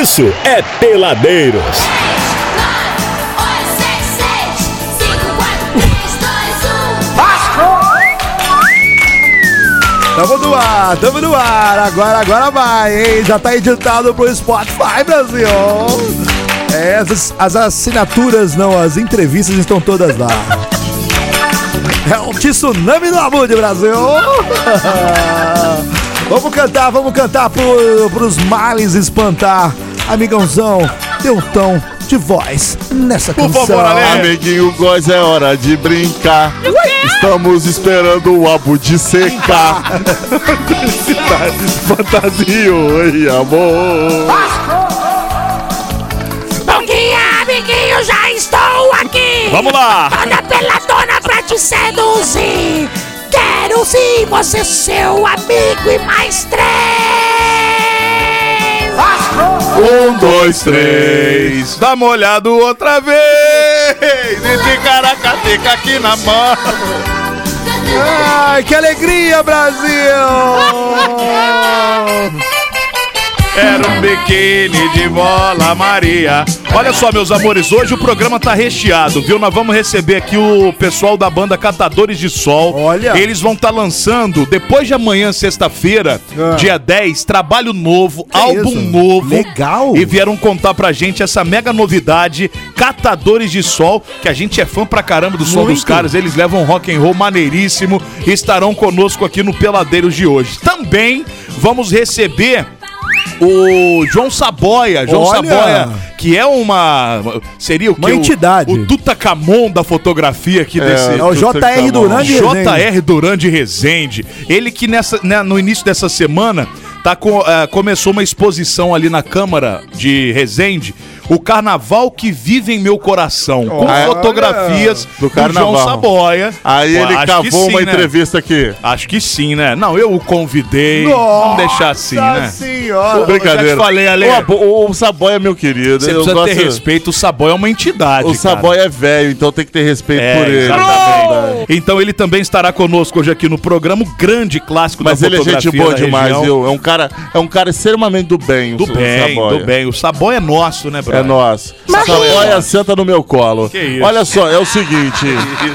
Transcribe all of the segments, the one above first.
isso é Peladeiros. Tamo no ar, tamo no ar. Agora, agora vai, hein? Já tá editado pro Spotify, Brasil. É, as, as assinaturas, não, as entrevistas estão todas lá. É o tsunami do amor de Brasil. vamos cantar, vamos cantar pro, pros males espantar. Amigãozão, dê um tom de voz nessa Por canção. favor, Ale. Amiguinho Góis, é hora de brincar. Estamos esperando o abo de secar. Fantasio e amor. Bom dia, amiguinho, já estou aqui! Vamos lá. Toda peladona pra te seduzir! Quero sim você, seu amigo e mais três! Um, dois, três. Dá uma olhada outra vez. E ticaracateca aqui na mão. Ai, que alegria, Brasil! Era um biquíni de bola Maria. Olha só, meus amores, hoje o programa tá recheado, viu? Nós vamos receber aqui o pessoal da banda Catadores de Sol. Olha. Eles vão estar lançando, depois de amanhã, sexta-feira, Ah. dia 10, trabalho novo, Que álbum isso? novo. Legal. E vieram contar pra gente essa mega novidade, Catadores de Sol, que a gente é fã pra caramba do som Muito. dos caras. Eles levam rock and roll maneiríssimo e estarão conosco aqui no Peladeiros de hoje. Também vamos receber o João Saboia. João Olha. Saboia, que é uma. Seria o que? Uma entidade. O, o Tutacamon da fotografia aqui desse. É o JR Duran de Resende. JR Duran de Resende. Ele que nessa, né, no início dessa semana tá com, eh, começou uma exposição ali na Câmara de Resende. O Carnaval que vive em meu coração. Com Olha. fotografias Do do, carnaval. João Saboia. Aí ele acho cavou sim, uma né? entrevista aqui. Acho que sim, né? Não, eu o convidei. Vamos deixar assim, né? senhora. Brincadeira. já te falei, Ale. O, abo- o, o Saboy é meu querido. Você eu precisa ter gosto- respeito. O Saboia é uma entidade. O cara. Saboy é velho, então tem que ter respeito É, por ele. exatamente. Então ele também estará conosco hoje aqui no programa, um grande clássico Mas da ele é gente fotografia boa da demais, região. viu? É um cara, é um cara extremamente do bem, o Do bem, Saboia. do bem. O Saboia é nosso, né, brother? É é Saboia nosso. senta no meu colo. Que isso. Olha só, é o seguinte.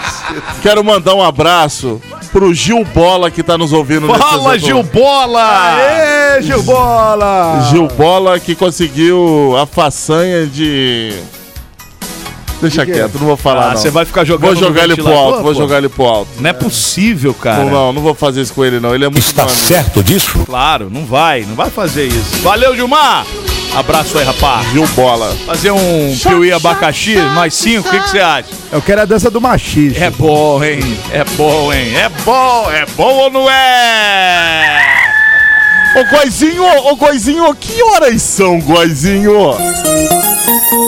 Quero mandar um abraço pro Gil Bola que tá nos ouvindo nesse Fala, exato- Gil Bola! Aê, Gil Bola! Gil Bola que conseguiu a façanha de. Deixa quê? quieto, não vou falar. Ah, não. você vai ficar jogando Vou jogar ele pro alto, vou pô? jogar ele pro alto. Não é possível, cara. Não, não, não vou fazer isso com ele, não. Ele é muito meu amigo. disso? Claro, não vai, não vai fazer isso. Valeu, Gilmar! Abraço aí, rapaz. Gil Bola. Fazer um piuí abacaxi, nós cinco, o que você acha? Eu quero a dança do machista. É bom, hein? É bom, hein? É bom, é bom ou não é? Ô, Goizinho, ô, Goizinho, que horas são, Goizinho?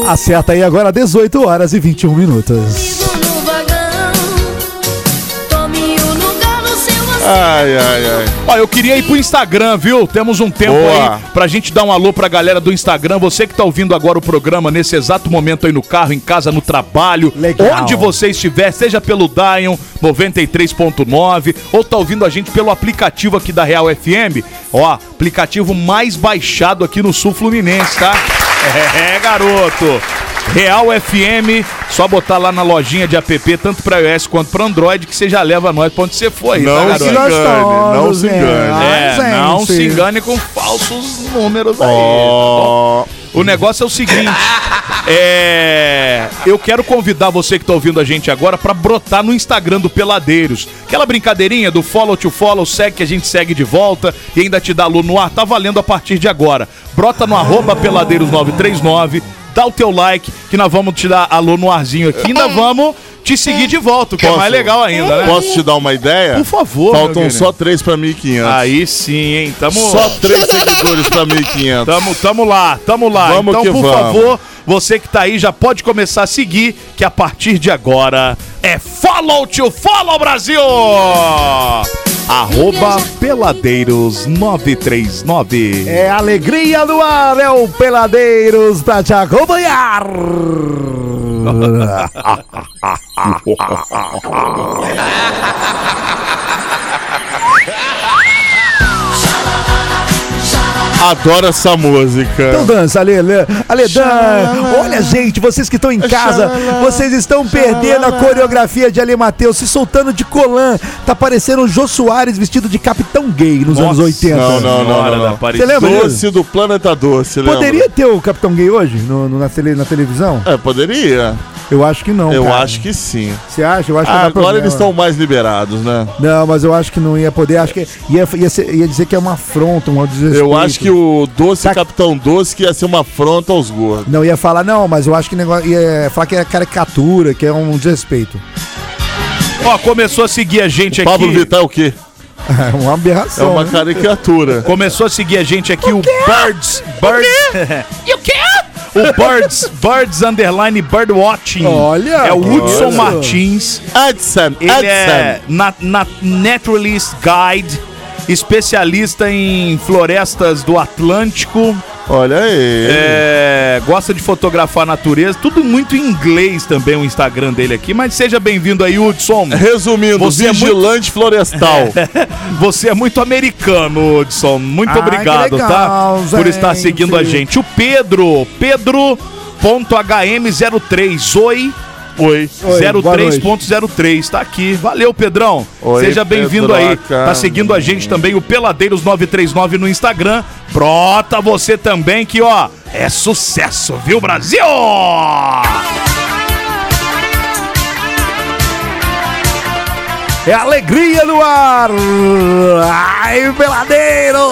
Acerta aí agora 18 horas e 21 minutos. Ai, ai, ai. Ó, eu queria ir pro Instagram, viu? Temos um tempo Boa. aí pra gente dar um alô pra galera do Instagram. Você que tá ouvindo agora o programa nesse exato momento aí no carro, em casa, no trabalho, Legal. onde você estiver, seja pelo Dion 93.9 ou tá ouvindo a gente pelo aplicativo aqui da Real FM. Ó, aplicativo mais baixado aqui no Sul Fluminense, tá? É, garoto. Real FM, só botar lá na lojinha de app, tanto pra iOS quanto pra Android, que você já leva nós pra onde você for aí, tá, Não garoto? se engane, não se engane. É, Ai, não se engane com falsos números aí. Ó. O negócio é o seguinte, é, eu quero convidar você que tá ouvindo a gente agora pra brotar no Instagram do Peladeiros. Aquela brincadeirinha do follow to follow, segue que a gente segue de volta e ainda te dá aluno no ar, tá valendo a partir de agora. Brota no arroba peladeiros939, dá o teu like que nós vamos te dar alô no arzinho aqui, ainda vamos te seguir de volta, o que é Posso? mais legal ainda, né? Posso te dar uma ideia? Por favor, Faltam meu só três pra 1.500. Aí sim, hein? Tamo... Só três seguidores pra 1.500. Tamo, tamo lá, tamo lá. Vamos então, que por vamos. favor, você que tá aí já pode começar a seguir, que a partir de agora é Follow to Follow Brasil! Arroba Peladeiros 939. É alegria no ar, é o Peladeiros pra te acompanhar. Adoro essa música. Então dança, Ale, Ale, Ale dan. Olha, gente, vocês que estão em casa, vocês estão perdendo a coreografia de Ale Matheus, se soltando de colã. Tá parecendo o Jô Soares vestido de capitão gay nos anos 80. Não, não, não, não, não. Você lembra disso? Doce do Planeta Doce, lembra? Poderia ter o capitão gay hoje no, no- na, tele- na televisão? É, poderia. Eu acho que não. Eu cara. acho que sim. Você acha? Eu acho que Ah, agora problema. eles estão mais liberados, né? Não, mas eu acho que não ia poder. Acho que ia, ia, ser- ia dizer que é uma afronta, um desrespeito. Eu acho que o Doce Tá- Capitão Doce que ia ser uma afronta aos gordos. Não ia falar, não, mas eu acho que negócio, ia falar que é caricatura, que é um desrespeito. Ó, começou a seguir a gente aqui. Pablo Vittar é o quê? É uma É aberração. uma né? caricatura. Começou a seguir a gente aqui o, Birds. Birds. E o quê? O Birds. Birds Underline Birdwatching. Olha, É o Hudson. Martins. Edson, Ele é na, na- Naturalist Guide, especialista em florestas do Atlântico. Olha aí. É, gosta de fotografar a natureza, tudo muito em inglês também o Instagram dele aqui, mas seja bem-vindo aí, Hudson. Resumindo, Você é vigilante florestal. Você é muito americano, Hudson. Muito Ai, obrigado, que legal, tá? Por estar gente. seguindo a gente. O Pedro, Pedro.hm03, oi. Oi. Oi, boa 03.03, tá aqui. Valeu, Pedrão. Oi, Seja bem-vindo aí. Tá seguindo a gente também, o Peladeiros939 no Instagram. Brota você também, que ó, é sucesso, viu, Brasil? É alegria no ar! Ai, peladeiro!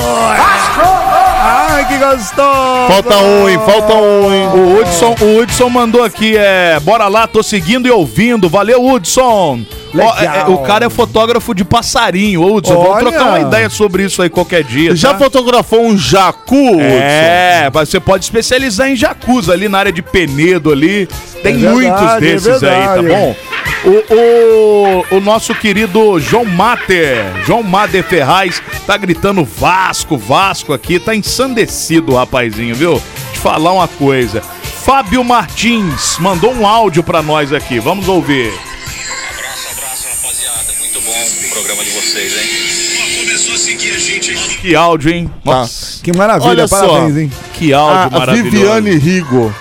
Ai, que gostoso! Falta um, hein? Falta um, hein? O Hudson, o Hudson mandou aqui, é. Bora lá, tô seguindo e ouvindo. Valeu, Hudson. Legal. Ó, é, é, o cara é fotógrafo de passarinho, Ô, Hudson. Vamos trocar uma ideia sobre isso aí qualquer dia. Já tá? fotografou um jacu? É, mas você pode especializar em jacuzzi ali na área de Penedo ali. Tem É verdade, muitos é desses aí, tá bom? O, o, o nosso querido João Mater, João Mater Ferraz, tá gritando Vasco, Vasco aqui, tá ensandecido o rapazinho, viu? Te falar uma coisa. Fábio Martins mandou um áudio pra nós aqui, vamos ouvir. Abraço, abraço, rapaziada. Muito bom o programa de vocês, hein? Começou a seguir a gente aqui. Que áudio, hein? Tá. Nossa, Que maravilha, Olha só. parabéns, hein? que áudio a maravilhoso. Viviane Rigo.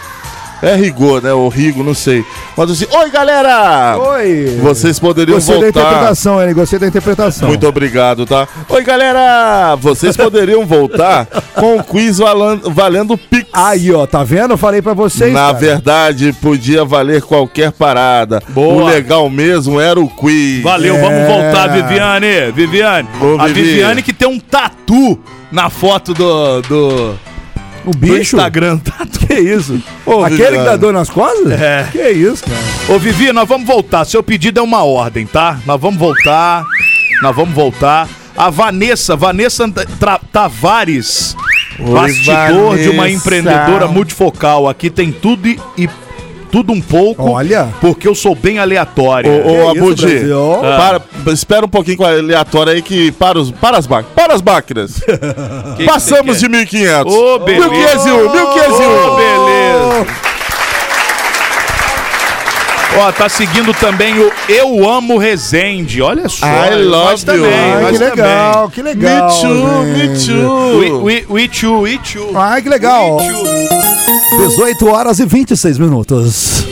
É Rigo, né? Ou Rigo, não sei. Assim, oi galera! Oi! Vocês poderiam Gostei da voltar. interpretação, ele gostei da interpretação. Muito obrigado, tá? Oi galera! Vocês poderiam voltar com o quiz valendo Pix. Aí, ó, tá vendo? Eu falei pra vocês. Na cara. verdade, podia valer qualquer parada. Boa. O legal mesmo era o quiz. Valeu, É. vamos voltar, Viviane. Viviane. Ô, a Vivi. Viviane que tem um tatu na foto do, do, O do bicho? Instagram. Tatu. Que isso? Ô, Aquele Viviane. que dá dor nas costas? É. Que isso, cara? Ô, Vivi, nós vamos voltar. Seu pedido é uma ordem, tá? Nós vamos voltar. Nós vamos voltar. A Vanessa, Vanessa Tra- Tavares, bastidor de uma Vanessa. empreendedora multifocal. Aqui tem tudo e, e tudo um pouco. Olha. Porque eu sou bem aleatória. Ô, ô Que Abudi, Brasil? para, espera um pouquinho com a aleatória aí que para, os, para as máquinas. Para as máquinas. Que que Passamos você de 1.500. Ô, beleza. 1.501, 1.501. Ô, beleza. Ó, tá seguindo também o Eu Amo Resende. Olha só. I love também, you. Ai, que legal, que legal. Me too, me gente. too. We, we, we too, we too. Ai, que legal. We too. 18 horas e 26 minutos.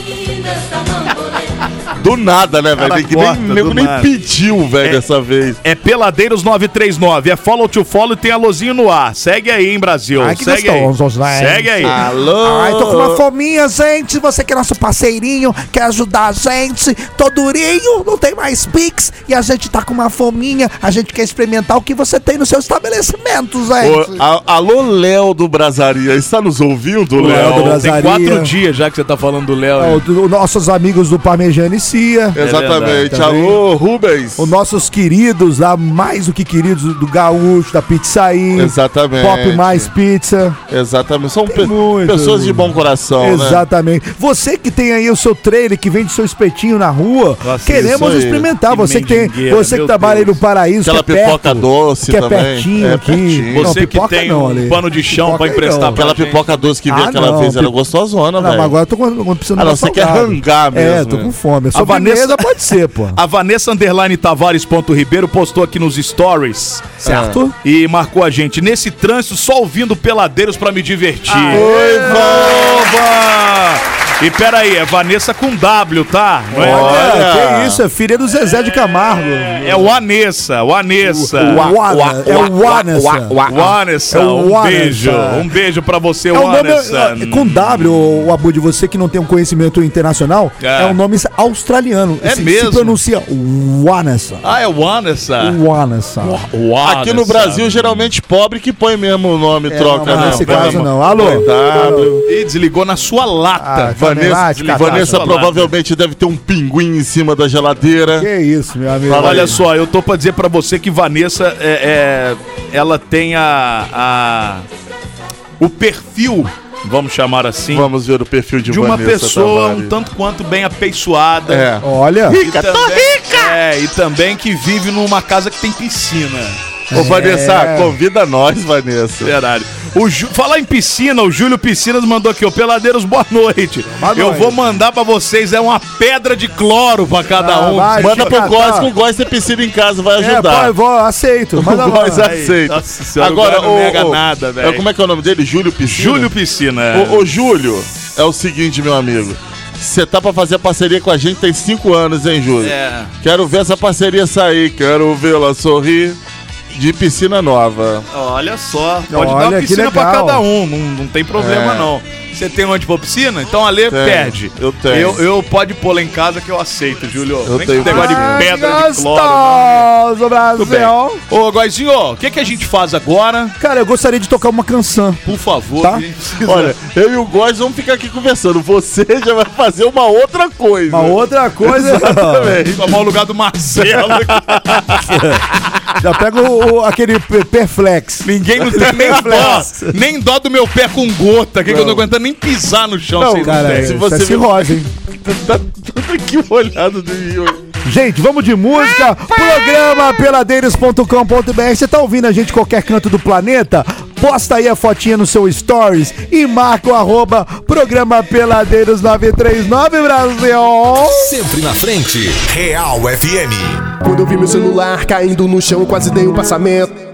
Do nada, né, velho? Que corta, nem, nem pediu, velho, dessa vez. É Peladeiros 939, é follow to follow e tem alôzinho no ar. Segue aí, hein, Brasil. Ai, que Segue gostoso, aí. né? Segue aí. Alô? Ai, tô com uma fominha, gente. Você que é nosso parceirinho, quer ajudar a gente. Tô durinho, não tem mais Pix. E a gente tá com uma fominha. A gente quer experimentar o que você tem no seu estabelecimento, gente. Ô, a- alô, Léo do Brasaria. Está nos ouvindo, Léo Léo? do Brasil. Tem Brasaria. quatro dias já que você tá falando do Léo. Né? nossos amigos do Parmejane e Cia. Exatamente. verdade, tá alô, Rubens. Os nossos queridos lá, mais do que queridos, do Gaúcho, da Pizzaí. Exatamente. Pop Mais Pizza. Exatamente. São pe- muito. pessoas de bom coração, né? Exatamente. Você que tem aí o seu trailer, que vende seu espetinho na rua, Nossa, queremos experimentar. Que você que tem, você que trabalha aí no Deus. Paraíso, Aquela que é perto, pipoca doce que é também. pertinho É aqui. pertinho. Não, Você que pipoca tem não, um pano de chão Pipoca pra emprestar não. pra Aquela pipoca doce que vi Ah, aquela não, vez era gostosona, Não, velho. mas agora eu tô precisando Ah, não, você quer rangar É, mesmo, tô né? com fome. Eu sobremesa pode ser, pô. A Vanessa Underline Tavares ponto Ribeiro postou aqui nos stories. Certo? E marcou a gente. Nesse trânsito, só ouvindo peladeiros pra me divertir. Oi, Oba! E peraí, é Vanessa com W, tá? Não é, Olha, que isso, é filha do Zezé de Camargo. é o Anessa, o Anessa. É o Wanessa. Vanessa, É o um Vanessa. beijo. Um beijo pra você, É o nome Vanessa. é, com W, o Abud, você que não tem um conhecimento internacional, É. é, um nome australiano. É se, mesmo? Se pronuncia Wanessa. Ah, é o Vanessa. Wanessa. Aqui no Brasil, geralmente pobre que põe mesmo o nome, troca, É, não, né? nesse caso não. Alô? W. Ih, desligou na sua lata. Vanessa, Vanessa provavelmente deve ter um pinguim em cima da geladeira. Que isso, meu amigo. Fala Olha aí. só, eu tô pra dizer pra você que Vanessa é, é- ela tem a, a- o perfil, vamos chamar assim, Vamos ver o perfil de, de uma Vanessa pessoa Tavares. um tanto quanto bem apeiçoada. É. Olha. E também, É, e também que vive numa casa que tem piscina. Ô, Vanessa, É. convida nós, Vanessa. Verdade. O Ju... Falar em piscina, o Júlio Piscinas mandou aqui, ó, Peladeiros, boa noite. Boa Eu noite. vou mandar pra vocês, é uma pedra de cloro pra cada Ah, um. vai, Manda pro Góis, tá. que o Góis tem piscina em casa, vai É, ajudar. pô, vou, aceito. Manda o Góis aceita. Nossa senhora, Agora, o não nega o- nada, velho. é, Como é que é o nome dele? Júlio Piscina? Júlio Piscina. Ô, ô, Júlio, é o seguinte, meu amigo. Você tá pra fazer parceria com a gente tem cinco anos, hein, Júlio? É. Quero ver essa parceria sair, quero vê-la sorrir de piscina nova. Olha só, pode dar Olha, uma que piscina pra cada um, não, não tem problema É. não. Você tem onde pôr piscina? Então a Lê Tenho, perde. eu tenho. Eu, eu pode pôr lá em casa que eu aceito, Júlio. Eu Nem tenho que negócio de pedra de cloro. Gostoso. Brasil. Ô, Góizinho, o que, que a gente faz agora? Cara, eu gostaria de tocar uma canção. Por favor. Tá. Olha, eu e o Góis vamos ficar aqui conversando. Você já vai fazer uma outra coisa. Uma outra coisa. Exatamente. Tomar o lugar do Marcelo. Já pega o, o- aquele pe- Perflex. Ninguém não tem nem dó. Nem dó do meu pé com gota. Que, que eu não aguentando nem pisar no chão. Não, Cara, têm. se se você é cirrose, hein? Tá tudo aqui olhado de mim. hoje. Gente, vamos de música. Programa peladeiros.com.br. Você tá ouvindo a gente qualquer canto do planeta? Posta aí a fotinha no seu stories e marca o arroba programa Peladeiros 939 Brasil. Sempre na frente. Real FM. Quando eu vi meu celular caindo no chão, quase dei um passamento.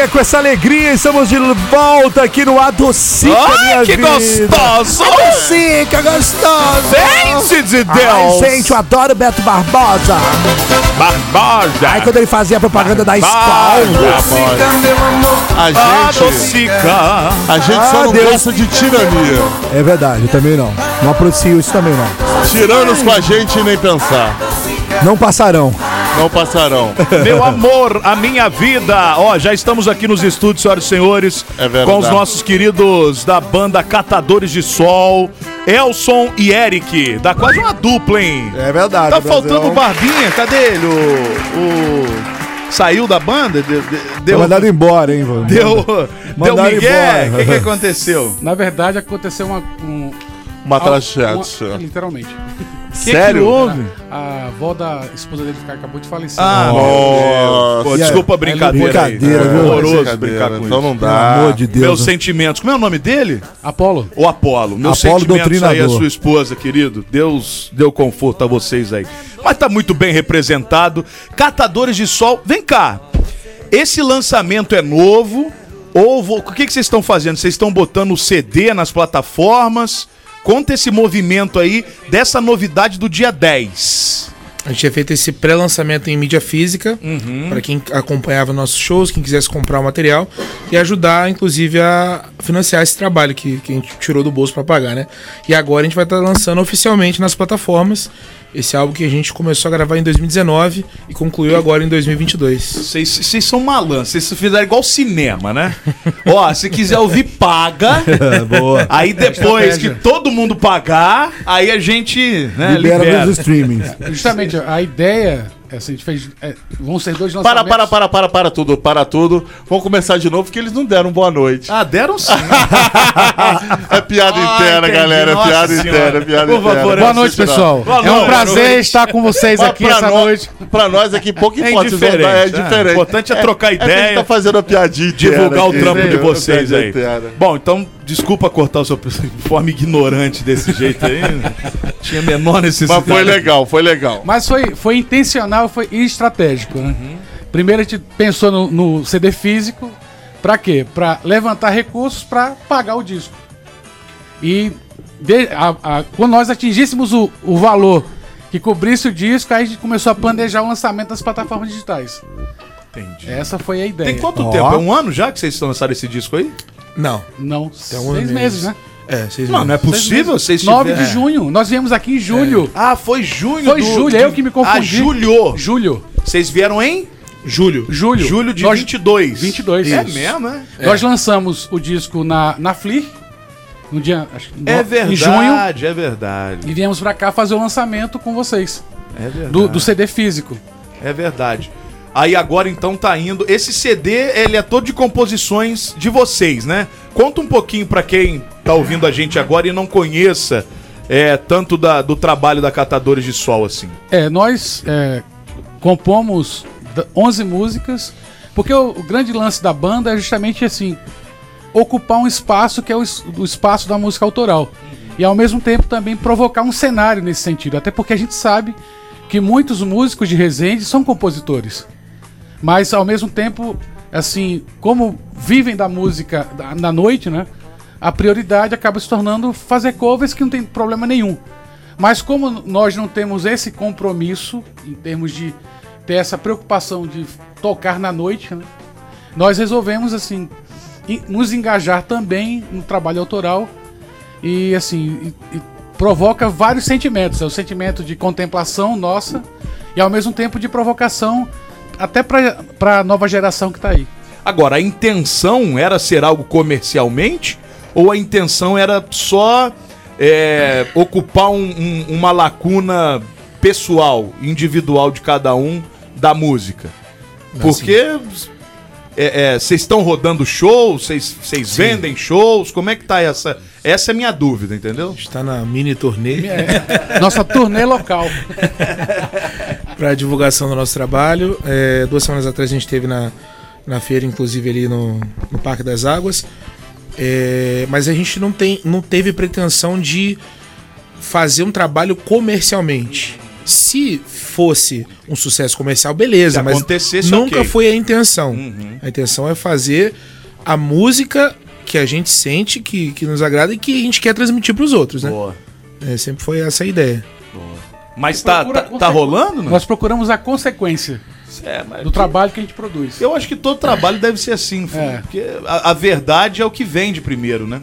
Ai, com essa alegria, estamos de volta aqui no Adocica, Ai, minha que vida. gostoso! Adocica, gostoso! Gente de Ai, Deus! gente, eu adoro Beto Barbosa. Barbosa! Ai, quando ele fazia a propaganda da escola. A gente, Adocica! a gente Ah, só não Deus. gosta de tirania. É verdade, eu também não. Não aprecio isso também não. Tiranos com a gente nem pensar. Não passarão. Não passarão. Meu amor, a minha vida. Ó, já estamos aqui nos estúdios, senhoras e senhores, É verdade. com os nossos queridos da banda Catadores de Sol, Elson e Eric. Dá quase uma dupla, hein? É verdade. Tá faltando o Barbinha, cadê ele? O. o- Saiu da banda? Deu. Deu Deu. mandado embora, hein, mano? Deu, deu Mandaram Miguel? embora. O que, que aconteceu? Na verdade, aconteceu uma. Um, Uma tragédia. uma- Literalmente. Sério? houve? A avó da esposa dele que acabou de falecer. Ah, Nossa. Pô, desculpa a brincadeira. aí. Brincadeira, viu? Horroroso Brincadeira, brincar com então isso. não Pelo dá. amor de Deus. Meus sentimentos. Como é o nome dele? Apolo. O Apolo. Meus Apolo sentimentos aí, a sua esposa, querido. Deus deu conforto a vocês aí. Mas tá muito bem representado. Catadores de sol. Vem cá. Esse lançamento é novo? Ou o que, que vocês estão fazendo? Vocês estão botando o CD nas plataformas? Conta esse movimento aí dessa novidade do dia 10. A gente tinha feito esse pré-lançamento em mídia física, para quem acompanhava nossos shows, quem quisesse comprar o material e ajudar, inclusive, a financiar esse trabalho que, que a gente tirou do bolso para pagar, né? E agora a gente vai estar lançando oficialmente nas plataformas esse álbum que a gente começou a gravar em 2019 e concluiu agora em 2022. Vocês vocês são malandros, vocês fizeram igual cinema, né? Ó, se quiser ouvir, paga. Boa. Aí depois que todo mundo pagar, aí a gente né, Libera, libera. nos streamings. Justamente, a ideia, é assim, a gente fez, é, vão ser dois Para, lançamentos. para, para, para, para tudo, para tudo. Vamos começar de novo, porque eles não deram boa noite. Ah, deram sim. É piada Ah, interna, entendi. galera. É Nossa piada senhora. interna, é piada Por interna. favor, Boa noite, pessoal. Boa é um prazer estar com vocês aqui pra essa nós- noite. Pra nós aqui, pouco É importa. vão indiferente, dar- É né? diferente. O importante é trocar que a ideia. gente tá fazendo a piadinha divulgar o aqui, trampo de vocês aí. Bom, então, desculpa cortar o seu de forma ignorante desse jeito aí. Tinha a menor necessidade. Mas foi legal, foi legal. Mas foi, foi intencional foi e estratégico, né? Primeiro a gente pensou no, no CD físico, pra quê? Pra levantar recursos pra pagar o disco. E de- a- a- quando nós atingíssemos o, o valor que cobrisse o disco, aí a gente começou a planejar o lançamento das plataformas digitais. Entendi. Essa foi a ideia. Tem quanto Ó. tempo? É um ano já que vocês lançaram esse disco aí? Não, Não, um seis meses. né? É, vocês Não, não é Seis possível vocês 9 de junho. Nós viemos aqui em julho. Ah, foi junho Foi julho, eu que me confundi. Ah, julho. Julho. Vocês vieram em Julho. Julho. julho de Nós- 22. 22. É Isso. mesmo, é? Nós lançamos o disco na, na Flir, no dia. Acho, que É no- verdade, Em junho. é verdade. E viemos pra cá fazer o lançamento com vocês. É verdade. Do, do CD físico. É verdade. Aí agora então tá indo. Esse CD, ele é todo de composições de vocês, né? Conta um pouquinho pra quem tá ouvindo a gente agora e não conheça é, tanto da- do trabalho da Catadores de Sol assim. É, nós é, compomos d- 11 músicas, porque o, o grande lance da banda é justamente assim: ocupar um espaço que é o, o espaço da música autoral. E ao mesmo tempo também provocar um cenário nesse sentido. Até porque a gente sabe que muitos músicos de Resende são compositores. Mas ao mesmo tempo, assim, como vivem da música da- na noite, né? A prioridade acaba se tornando fazer covers que não tem problema nenhum. Mas como nós não temos esse compromisso em termos de ter essa preocupação de tocar na noite, né? nós resolvemos assim nos engajar também no trabalho autoral e assim e- e provoca vários sentimentos. É o sentimento de contemplação nossa e ao mesmo tempo de provocação até para a nova geração que está aí. Agora, a intenção era ser algo comercialmente? Ou a intenção era só é, ocupar um- um- uma lacuna pessoal, individual de cada um da música? Porque é, é, vocês estão rodando shows, vocês vocês vendem shows, como é que tá essa? Essa é a minha dúvida, entendeu? Está na mini turnê Nossa turnê local. para divulgação do nosso trabalho. É, duas semanas atrás a gente esteve na, na feira, inclusive ali no, no Parque das Águas. É, mas a gente não, tem, não teve pretensão de fazer um trabalho comercialmente. Se fosse um sucesso comercial, beleza, Se mas acontecesse, nunca ok. foi a intenção. Uhum. A intenção é fazer a música que a gente sente, que, que nos agrada e que a gente quer transmitir para os outros, né? Boa. É, sempre foi essa a ideia. Mas tá, tá, tá rolando? Não? Nós procuramos a consequência É, mas do trabalho que a gente produz. Eu acho que todo trabalho deve ser assim, filho, É. porque a, a verdade é o que vende primeiro, né?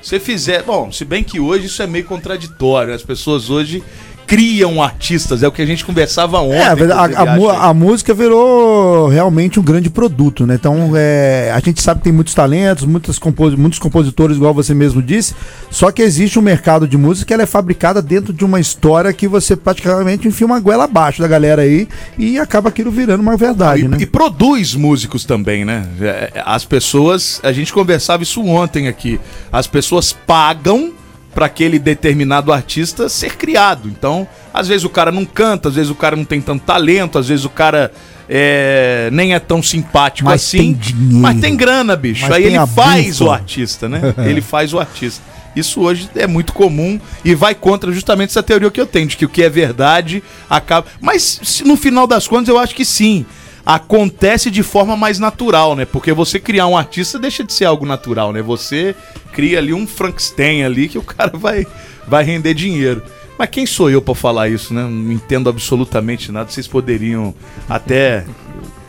Se fizer, bom, se bem que hoje isso é meio contraditório, as pessoas hoje criam artistas, é o que a gente conversava ontem. É, a, a- a música virou realmente um grande produto, né? Então, é, a gente sabe que tem muitos talentos, muitas compos- muitos compositores, igual você mesmo disse, só que existe um mercado de música que ela é fabricada dentro de uma história que você praticamente enfia uma goela abaixo da galera aí e acaba aquilo virando uma verdade, e, né? e produz músicos também, né? É, As pessoas, a gente conversava isso ontem aqui. As pessoas pagam para aquele determinado artista ser criado. Então, às vezes o cara não canta, às vezes o cara não tem tanto talento, às vezes o cara é, nem é tão simpático Mas assim. tem dinheiro. Mas tem grana, bicho. Mas Aí ele faz o artista, né? ele faz o artista. Isso hoje é muito comum e vai contra justamente essa teoria que eu tenho, de que o que é verdade acaba. Mas se no final das contas eu acho que sim. Acontece de forma mais natural, né? Porque você criar um artista deixa de ser algo natural, né? Você cria ali um Frankenstein ali que o cara vai, vai render dinheiro. Mas quem sou eu pra falar isso, né? Não entendo absolutamente nada. Vocês poderiam até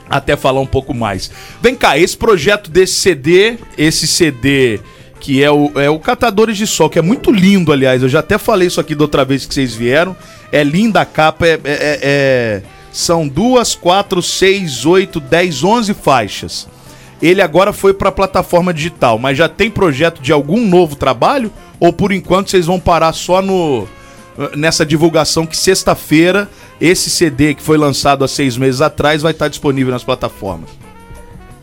até falar um pouco mais. Vem cá, esse projeto desse CD, esse CD que é o, é o Catadores de Sol, que é muito lindo, aliás. Eu já até falei isso aqui da outra vez que vocês vieram. É linda a capa, é- é- é- são duas, quatro, seis, oito, dez, onze faixas. Ele agora foi para a plataforma digital, mas já tem projeto de algum novo trabalho? Ou por enquanto vocês vão parar só no nessa divulgação que sexta-feira esse CD que foi lançado há seis meses atrás vai estar disponível nas plataformas?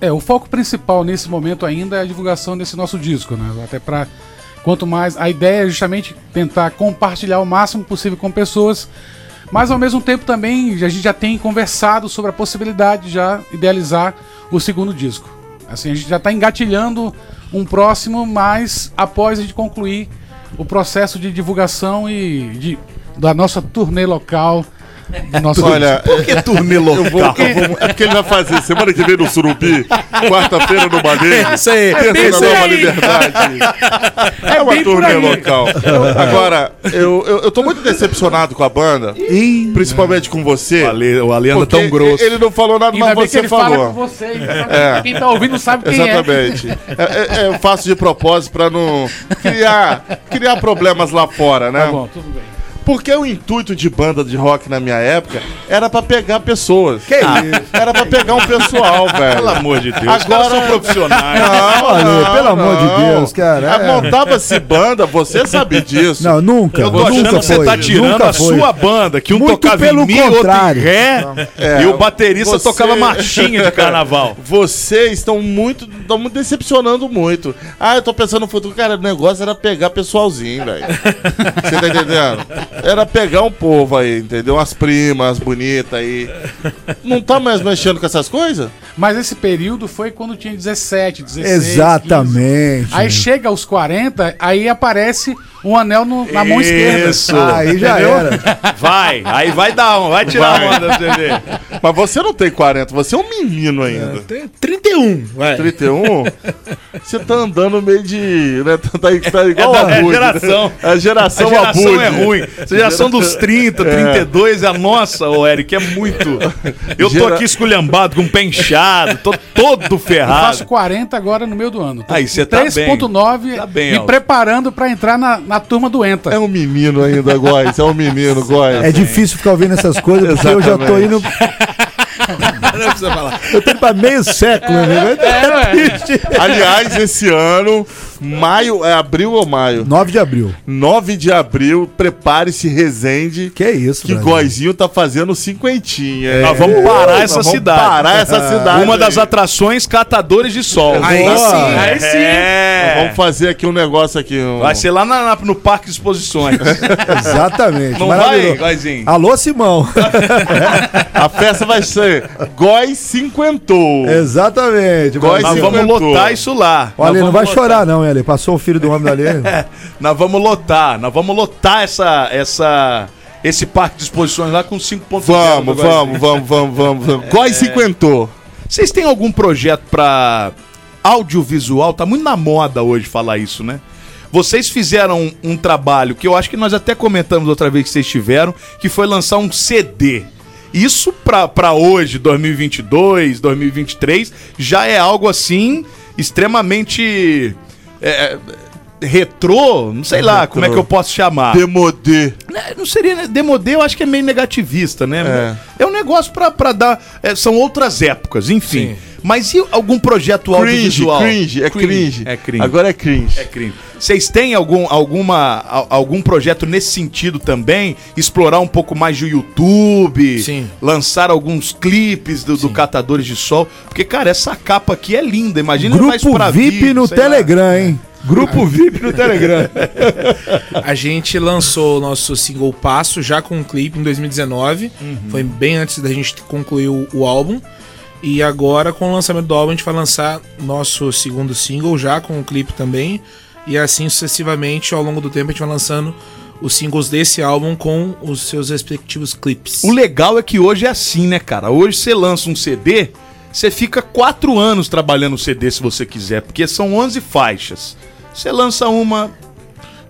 É, o foco principal nesse momento ainda é a divulgação desse nosso disco, né? Até para quanto mais a ideia é justamente tentar compartilhar o máximo possível com pessoas, mas ao mesmo tempo também a gente já tem conversado sobre a possibilidade de já idealizar o segundo disco. Assim, a gente já está engatilhando um próximo, mas após a gente concluir o processo de divulgação e de, da nossa turnê local. Do nosso Olha, Por que turnê Eu vou, local? eu vou- é porque ele vai fazer semana que vem no Surubi, quarta-feira no Maneiro, Isso aí. terça na Nova. Liberdade. É uma bem por turnê local. Agora, eu, eu, eu tô muito decepcionado com a banda, principalmente com você. O Ale, o Ale anda porque tão grosso. Ele não falou nada, mas você ele fala falou. com você. É. Quem tá ouvindo sabe quem é. Exatamente. É, é- é, eu faço de propósito pra não criar, criar problemas lá fora, né? Tá bom, tudo bem. Porque o intuito de banda de rock na minha época era pra pegar pessoas. Que isso? Era pra pegar um pessoal, velho. Pelo amor de Deus. Agora- são profissionais. Olha, pelo amor de Deus, cara, Ah, é. Montava-se banda, você sabe disso. Não, nunca. Eu tô achando nunca que você foi. tá tirando nunca a foi. sua banda, que um Muito tocava pelo em mi, outro em contrário. ré, É, e o baterista você- tocava marchinha de carnaval. Vocês estão muito, estão me decepcionando muito. Ah, eu tô pensando no futuro. Cara, o negócio era pegar pessoalzinho, velho. Você tá entendendo? Era pegar um povo aí, entendeu? As primas bonitas aí. Não tá mais mexendo com essas coisas? Mas esse período foi quando tinha 17, 16. 15. Exatamente. Aí chega aos 40, aí aparece um anel no- na mão esquerda. Isso. Aí já Entendeu? era. Vai, aí vai dar um, vai tirar Vai. a onda pra você ver. Mas você não tem 40, você é um menino ainda. Tem 31, vai. 31? Você tá andando meio de. Né, tá, tá- tá igual É a da Abud, geração. Né? A geração, A geração Abud. é ruim. Essa geração dos 30, 32 é a nossa, ô Eric, é muito. Eu tô aqui esculhambado, com o pé inchado, tô todo Eu ferrado. faço 40 agora no meio do ano. Tô Aí, você tá bem. 3.9 Tá bem, me Aldo. preparando pra entrar na, na turma doenta. É um menino ainda, Góis. É um menino, Góis. É difícil ficar ouvindo essas coisas, porque eu já tô indo. Não precisa falar. Eu tô indo pra meio século, né? É triste. Aliás, esse ano, maio, é abril ou maio? 9 de abril. 9 de abril, prepare-se, Resende. Que isso, Que Brasil. Góizinho tá fazendo cinquentinha. Nós vamos parar essa vamos cidade. parar essa cidade. Uma das atrações catadores de sol. Aí Boa. sim, aí sim. É. Vamos fazer aqui um negócio aqui. um- Vai ser lá na- na- no Parque de Exposições. Exatamente. Não vai. Góizinho? Alô, Simão. A festa vai ser Góis cinquentou. Exatamente. Góis Nós vamos lotar isso lá. Olha, não vai lotar. chorar, não, ele passou o filho do homem dali. Nós vamos lotar, nós vamos lotar essa, essa, esse parque de exposições lá com 5.0. Vamos, vamos, vamos, vamos, vamos, vamos. Góis cinquentou. Vocês têm algum projeto pra audiovisual? Tá muito na moda hoje falar isso, né? Vocês fizeram um, um trabalho que eu acho que nós até comentamos outra vez que vocês tiveram, que foi lançar um CD. Isso pra, pra hoje, 2022, 2023, já é algo assim extremamente é, retrô, não sei lá como é que eu posso chamar. Demodê. Né, Não seria né, demodê, eu acho que é meio negativista, né? É, um negócio pra, pra dar. é, são outras épocas, enfim. Sim. Mas e algum projeto Cringe, audiovisual? cringe, é cringe. É cringe. Agora é cringe. É cringe. Vocês têm algum, alguma, al- algum projeto nesse sentido também? Explorar um pouco mais de YouTube? Sim. Lançar alguns clipes do, do Catadores de Sol? Porque, cara, essa capa aqui é linda. Imagina mais Grupo pra VIP no sei lá. Telegram, hein? Grupo VIP no Telegram. A gente lançou o nosso single Passo já com um clipe em 2019. Foi bem antes da gente concluir o, o álbum. E agora, com o lançamento do álbum, a gente vai lançar nosso segundo single já com o clipe também. E assim sucessivamente, ao longo do tempo, a gente vai lançando os singles desse álbum com os seus respectivos clipes. O legal é que hoje é assim, né, cara? Hoje você lança um CD, você fica quatro anos trabalhando o CD se você quiser, porque são 11 faixas. Você lança uma,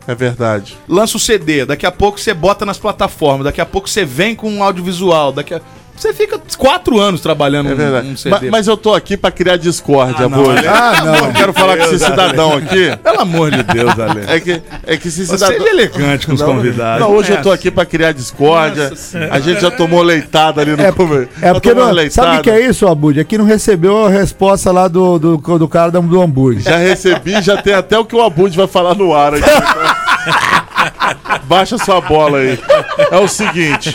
É verdade. lança o CD, daqui a pouco você bota nas plataformas, daqui a pouco você vem com um audiovisual, daqui a... Você fica quatro anos trabalhando É verdade. um, CD. Ma- Mas, eu tô aqui pra criar discórdia, Ah, não. Ale. Ah, não. Eu quero falar com esse cidadão aqui. Pelo amor de Deus, Ale. É que, é que esse Você cidadão. é elegante com os convidados. Não, hoje É. eu tô aqui pra criar discórdia. A gente já tomou leitada ali no É, começo. é porque não, sabe o que é isso, Abud? É que não recebeu a resposta lá do, do, do cara do, do hambúrguer. Já recebi, já tem até o que o Abud vai falar no ar aqui. Baixa sua bola aí. É o seguinte.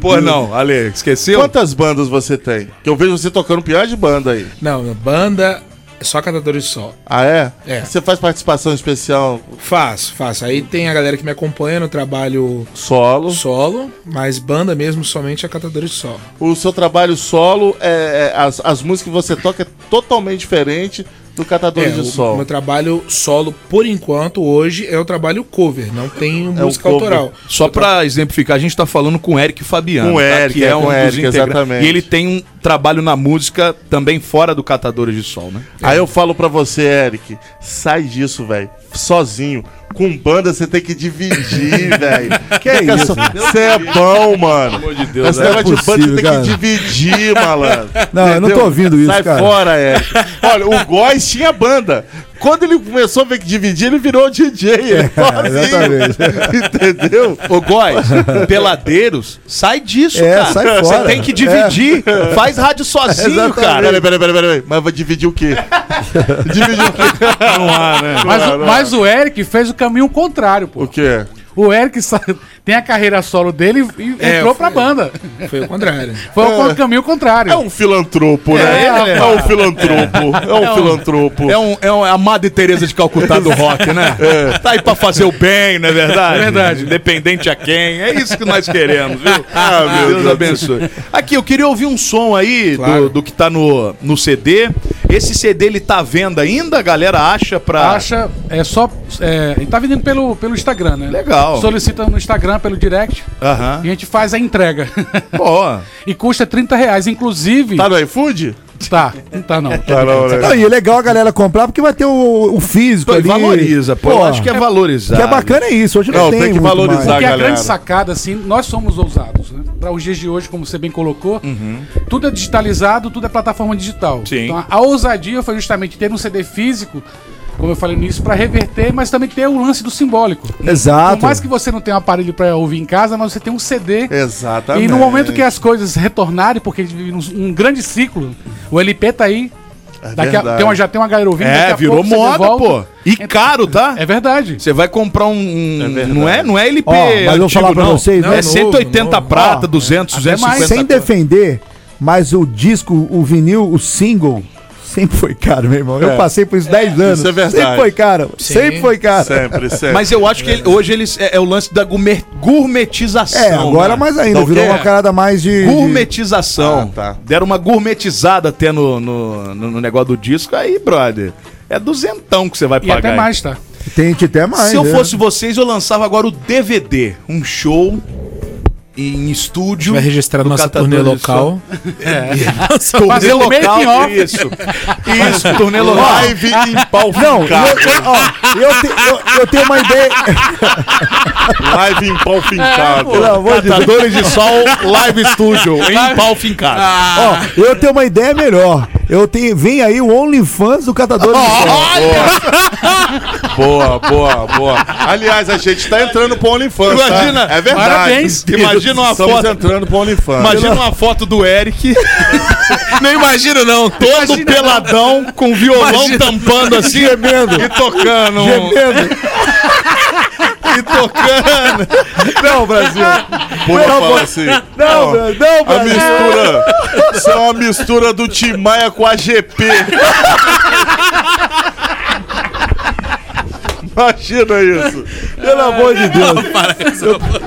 Pô, não, Ale, esqueceu? Quantas bandas você tem? Que eu vejo você tocando pior de banda aí. Não, banda é só catadores de sol. Ah, é? É. Você faz participação especial Faço, faço. Aí tem a galera que me acompanha no trabalho solo. solo, mas banda mesmo somente é catadores de sol. O seu trabalho solo, é, é- as, as músicas que você toca é totalmente diferente do Catadores É, de o Sol. meu trabalho solo, por enquanto, hoje, é o trabalho cover, não tem música É cover. autoral. Só pra exemplificar, a gente tá falando com o Eric Fabiano. Com o tá? Eric, que é, é um Eric, integrantes. exatamente. E ele tem um trabalho na música também fora do Catadores de Sol, né? Aí eu falo pra você, Eric, sai disso, velho. Sozinho. Com banda você tem que dividir, velho. Que é isso? Você é bom, mano. amor de Deus, Esse é negócio de banda possível, você tem cara. que dividir, malandro. Não, eu não tô ouvindo isso, Sai cara. fora, Eric. Olha, o Góis tinha banda. Quando ele começou a ver que dividir, ele virou DJ. Ele sozinho. exatamente. Entendeu? Ô, Góis, peladeiros, sai disso, É, cara. sai Você fora. tem que dividir. Faz rádio sozinho, Exatamente. cara. Peraí, peraí, peraí, peraí. Mas vai dividir o quê? dividir o quê? Não há, né? Mas, Não, o- não. mas o Eric fez o caminho contrário, pô. O quê? O Eric sa- tem a carreira solo dele e É, entrou eu pra banda. Foi o contrário. Foi o caminho contrário. É um filantropo, né? É, É, é. um filantropo. É um filantropo. É, um, é um, a Madre Teresa de Calcutá do rock, né? Tá aí pra fazer o bem, não é verdade? É verdade. Independente a quem. É isso que nós queremos, viu? Ah, meu Deus Deus. abençoe. Aqui, eu queria ouvir um som aí Claro. do, do que tá no, no CD. Esse CD, ele tá à venda ainda? A galera acha pra... Acha, é só. É, ele tá vendendo pelo, pelo Instagram, né? Legal. Solicita no Instagram, pelo direct, Aham. e a gente faz a entrega. Pô, e custa 30 reais. Inclusive. Tá no iFood? Tá, não tá não. Tá não, né? Não, e é legal a galera comprar porque vai ter o, o físico ali. valoriza, pô. Eu acho que é O valorizado. que é bacana é isso. Hoje não, Não, tem, tem que muito valorizar. mais. Porque a galera. grande sacada, assim, nós somos ousados, né? Para os dias de hoje, como você bem colocou, tudo é digitalizado, tudo é plataforma digital. Sim. Então, a ousadia foi justamente ter um CD físico, como eu falei nisso, para reverter, mas também ter o lance do simbólico. Exato. Por mais que você não tenha um aparelho para ouvir em casa, mas você tem um CD. Exatamente. E no momento que as coisas retornarem, porque a gente vive num um grande ciclo, o LP tá aí. Daqui a, tem uma, já tem uma galera ouvindo. daqui É, a virou moda, pô. E caro, tá? É verdade. Você vai comprar um. um- verdade. não, é, não é LP. Ó, mas eu vou antigo, falar pra não. vocês, É né? 180 Novo, novo. prata, Ó, 200, até mais. 250. Sem defender, mas o disco, o vinil, o single, sempre foi caro, meu irmão. Eu É. passei por isso 10 anos. isso é verdade. Sempre foi caro. Sim. Sempre foi caro. Sempre, sempre. Mas eu acho que ele- hoje eles é, é o lance da gourmet, gourmetização. É, agora né? mais ainda. Então, virou que uma é parada mais de. de- Gourmetização. Ah, tá. Deram uma gourmetizada até no, no, no- no negócio do disco. Aí, brother, é duzentão que você vai E pagar. até mais, tá? Tem até mais. Se eu né? fosse vocês, eu lançava agora o DVD. Um show em estúdio. Vai registrar do nossa Catadores turnê local. Turnê Fazer o local, isso. Isso, turnê local. Live em pau Não, fincado. eu, eu- ó, eu, te- eu- eu tenho uma ideia. Live em pau fincado. Pelo amor de Deus. Catadores de Sol Live Studio, em pau fincado. Ó, eu tenho uma ideia melhor. Eu tenho, vem aí o OnlyFans do Catador de Sol. Boa, boa, boa. Aliás, a gente tá entrando pro OnlyFans, tá? Imagina, É verdade. parabéns. Imagina uma Estamos foto- entrando pro OnlyFans. Imagina uma foto do Eric, Nem imagino, não. todo peladão, com violão tampando assim, Gemendo. e tocando. Gemendo. E tocando. Não, Brasil. Pô, fala assim. Não, Brasil. Não, A Brasil. mistura. Isso é uma mistura do Tim Maia com a GP. Imagina isso. Pelo amor de Deus.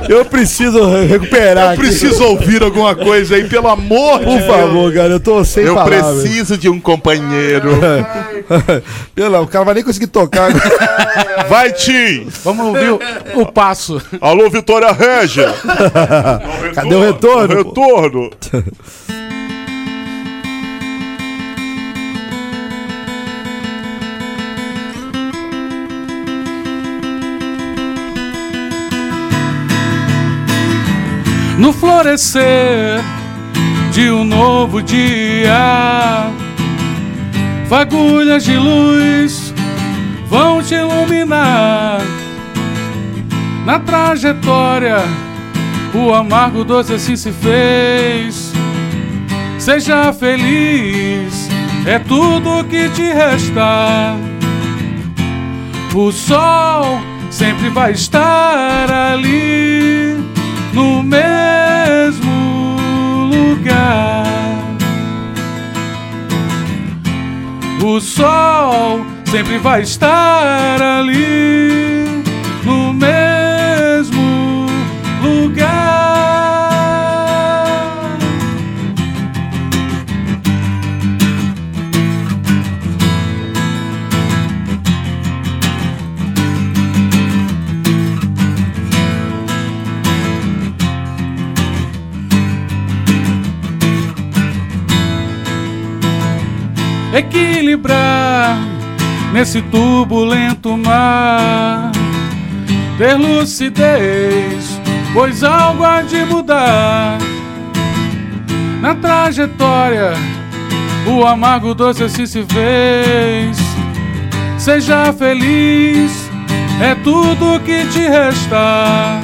Eu preciso re- recuperar. Eu preciso ouvir alguma coisa aí, pelo amor de Por Deus. favor, cara, eu tô sem Eu palavras. preciso de um companheiro. Pelo, o cara vai nem conseguir tocar. Vai, Tim! Vamos ouvir o, o passo. Alô, Vitória Régia! Cadê o retorno? pô? Retorno! No florescer de um novo dia, fagulhas de luz vão te iluminar. Na trajetória, o amargo doce assim se fez. Seja feliz, é tudo que te resta. O sol sempre vai estar ali no mesmo O sol sempre vai estar ali no mesmo equilibrar nesse turbulento mar. Ter lucidez, pois algo há de mudar. Na trajetória, o amargo doce assim se fez. Seja feliz, é tudo que te resta.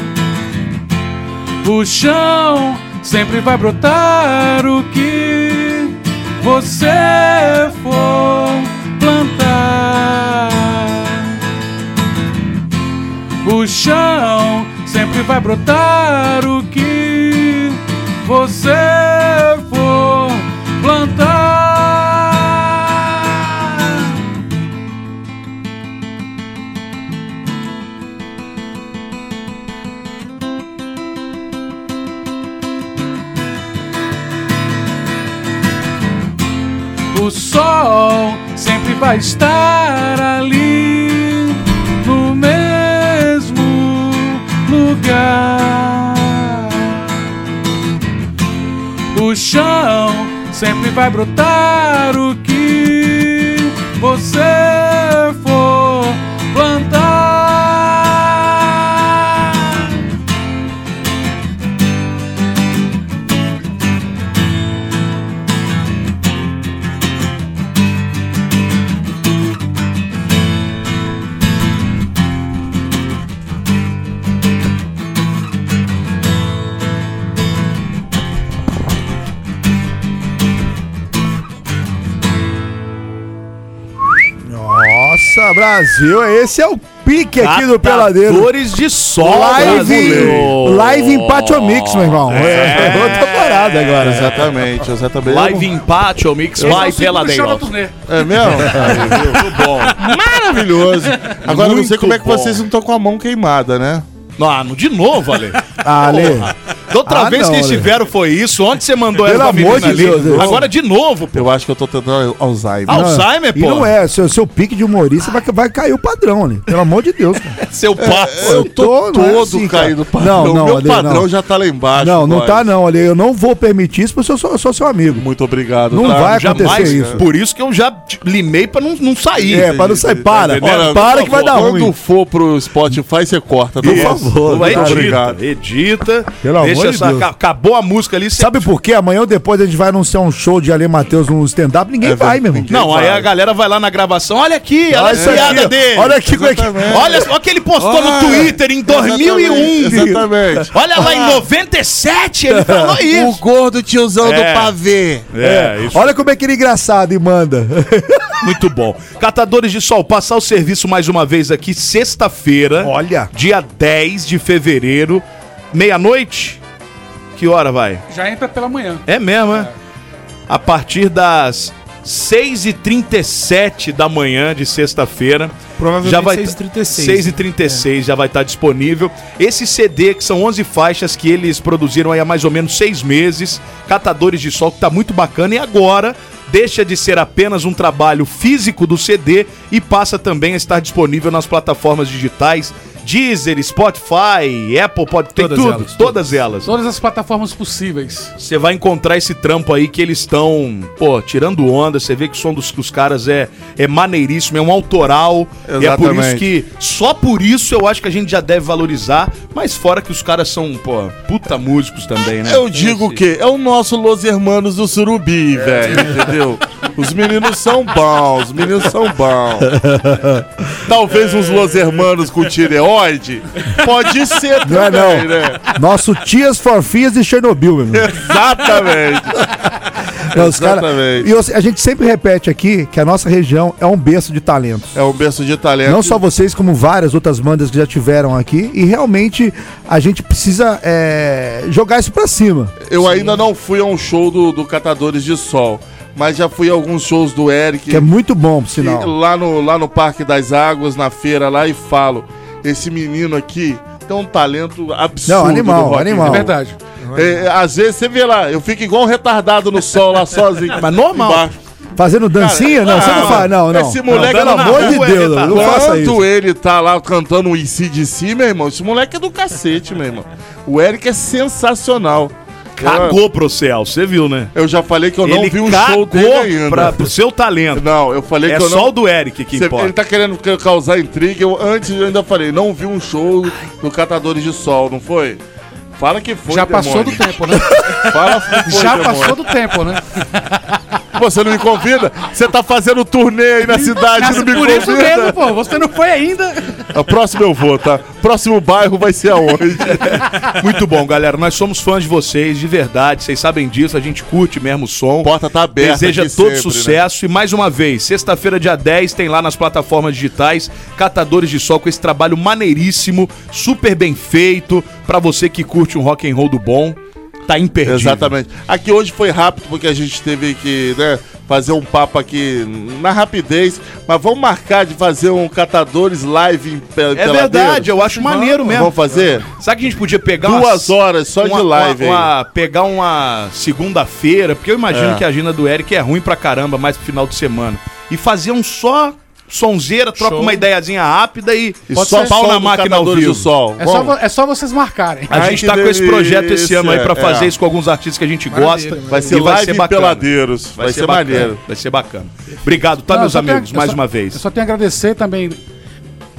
O chão sempre vai brotar o que você for plantar. O chão sempre vai brotar o que você for plantar. O sol sempre vai estar ali no mesmo lugar. O chão sempre vai brotar o que você Brasil, esse é o pique aqui do Peladeiro. Catadores de sol, Live, brasileiro. live em Patio Mix, meu irmão. É, outra parada agora. Exatamente, exatamente. Live empate ou mix é vai peladeiro. É mesmo? Aí, viu? Muito bom. Maravilhoso. Agora, eu não sei Muito como é que bom. vocês não estão com a mão queimada, né? Ah, no- de novo, Ale. Ah, Ale. Da outra Ah, vez não, que Ale. estiveram foi isso. Ontem você mandou Pelo ela pra amor de ali. Deus, Agora de novo, pô. Eu acho que eu tô tentando Alzheimer. Alzheimer, E pô. não é, seu, seu pique de humorista vai, vai cair o padrão ali. Pelo amor de Deus, cara. Seu pai. Eu tô, tô- não é todo assim, cara. caído padrão. Não, não, Meu Ale, padrão não. já tá lá embaixo. não, não boys. tá não, Ale. Eu não vou permitir isso porque eu sou, eu sou seu amigo. Muito obrigado. Não tá? vai Jamais. acontecer isso. Por isso que eu já limei pra não, não sair. É, pra não sair. Para, Olha, para que vai dar ruim. Quando for pro Spotify, você corta, tá Por favor, cara. edita, edita. Pelo deixa amor de acabou a música ali. você- Sabe por quê? Amanhã ou depois a gente vai anunciar um show de Ale Matheus no stand-up. Ninguém É vai, meu irmão. Não, aí vai. a galera vai lá na gravação. Olha aqui, olha Olha a piada dele. Olha aqui como é que. Exatamente. Olha só que ele postou no Olha, Twitter em 2001. Exatamente. Olha lá em 97 ele falou isso. gordo tiozão É. pavê. É, isso. Olha como é que ele é engraçado e manda. Muito bom. Catadores de Sol, passar o serviço mais uma vez aqui, sexta-feira. Olha. Dia 10 de fevereiro, meia-noite. Que hora vai? Já entra pela manhã. É mesmo, é? A partir das 6h37 da manhã de sexta-feira. Provavelmente já vai 6h36. 6h36 já vai estar disponível. Esse CD, que são 11 faixas que eles produziram aí há mais ou menos seis meses, Catadores de Sol, que tá muito bacana. E agora deixa de ser apenas um trabalho físico do CD e passa também a estar disponível nas plataformas digitais Deezer, Spotify, Apple, pode ter Todas tudo, elas, todas elas. Todas as plataformas possíveis. Você vai encontrar esse trampo aí que eles estão, pô, tirando onda. Você vê que o som dos, dos caras é, é maneiríssimo, é um autoral. E é por isso Exatamente. que, só por isso eu acho que a gente já deve valorizar. Mas fora que os caras são, pô, puta músicos também, né? Eu digo que é o nosso Los Hermanos do Surubi, velho, entendeu? Os meninos são bons, os meninos são bons. Talvez uns Los Hermanos com tireoide, pode ser Não é também, não. né? Nosso Tias for Fears de Chernobyl, meu irmão. Exatamente. Não, cara- Exatamente. E eu- a gente sempre repete aqui que a nossa região é um berço de talentos. É um berço de talento. Não só vocês, como várias outras bandas que já tiveram aqui. E realmente a gente precisa é, jogar isso pra cima. Eu ainda não fui a um show do, do Catadores de Sol, mas já fui a alguns shows do Eric. Que é muito bom, por sinal. lá, no, lá no Parque das Águas, na feira lá, e falo: esse menino aqui tem um talento absurdo. Não, animal, animal. É verdade. É, às vezes você vê lá, eu fico igual um retardado no sol lá sozinho. Mas normal. Embaixo. Fazendo dancinha? não, você não ah, faz. Não, não. esse moleque não, pelo na amor de é Deus, não, retardado. faça isso. Ele tá lá cantando um IC de si, meu irmão, esse moleque é do cacete, meu irmão. O Eric é sensacional. Cagou pro céu, você viu, né? Eu, já falei que eu não Ele vi um show dele ainda. pra, pro seu talento. Não, eu falei É que eu só não... o do Eric que Cê- importa. ele tá querendo ca- causar intriga. Eu, antes eu ainda falei, não vi um show do Catadores de Sol, não foi? Fala que foi, Já passou do demônio. tempo, né? Fala que foi, Já demônio. passou do tempo, né? Você não me convida? Você tá fazendo turnê aí na cidade e não me Por isso convida? mesmo, pô. Você não foi ainda. A próxima eu vou, tá? Próximo bairro vai ser aonde? Muito bom, galera. Nós somos fãs de vocês, de verdade. Vocês sabem disso. A gente curte mesmo o som. A porta tá aberta Deseja todo sempre, né? sucesso. E mais uma vez, sexta-feira, dia 10, tem lá nas plataformas digitais Catadores de Sol com esse trabalho maneiríssimo, super bem feito. Pra você que curte um rock and roll do bom, tá imperdível. Exatamente. Aqui hoje foi rápido porque a gente teve que né, fazer um papo aqui na rapidez, mas vamos marcar de fazer um catadores live em Pe- É Peladeiros? verdade, eu acho maneiro mesmo. Vamos fazer? Sabe que a gente podia pegar Duas umas- horas só de uma- live uma- aí. uma- pegar uma segunda-feira, porque eu imagino É. que a agenda do Eric é ruim pra caramba, mais pro final de semana. E fazer um só sonzeira, troca Show. uma ideiazinha rápida e, E pode só ser pau na máquina ao vivo. do Sol. É só, é só vocês marcarem. A Ai, gente que tá com esse projeto esse ano aí pra delícia, fazer é. isso com alguns artistas que a gente Maravilha, gosta. Vai ser e live em Peladeiros. Vai, ser, bacana, maneiro. Vai ser bacana. Obrigado, tá, Não, eu meus tenho- amigos? eu mais só- uma Eu vez. só tenho a agradecer também.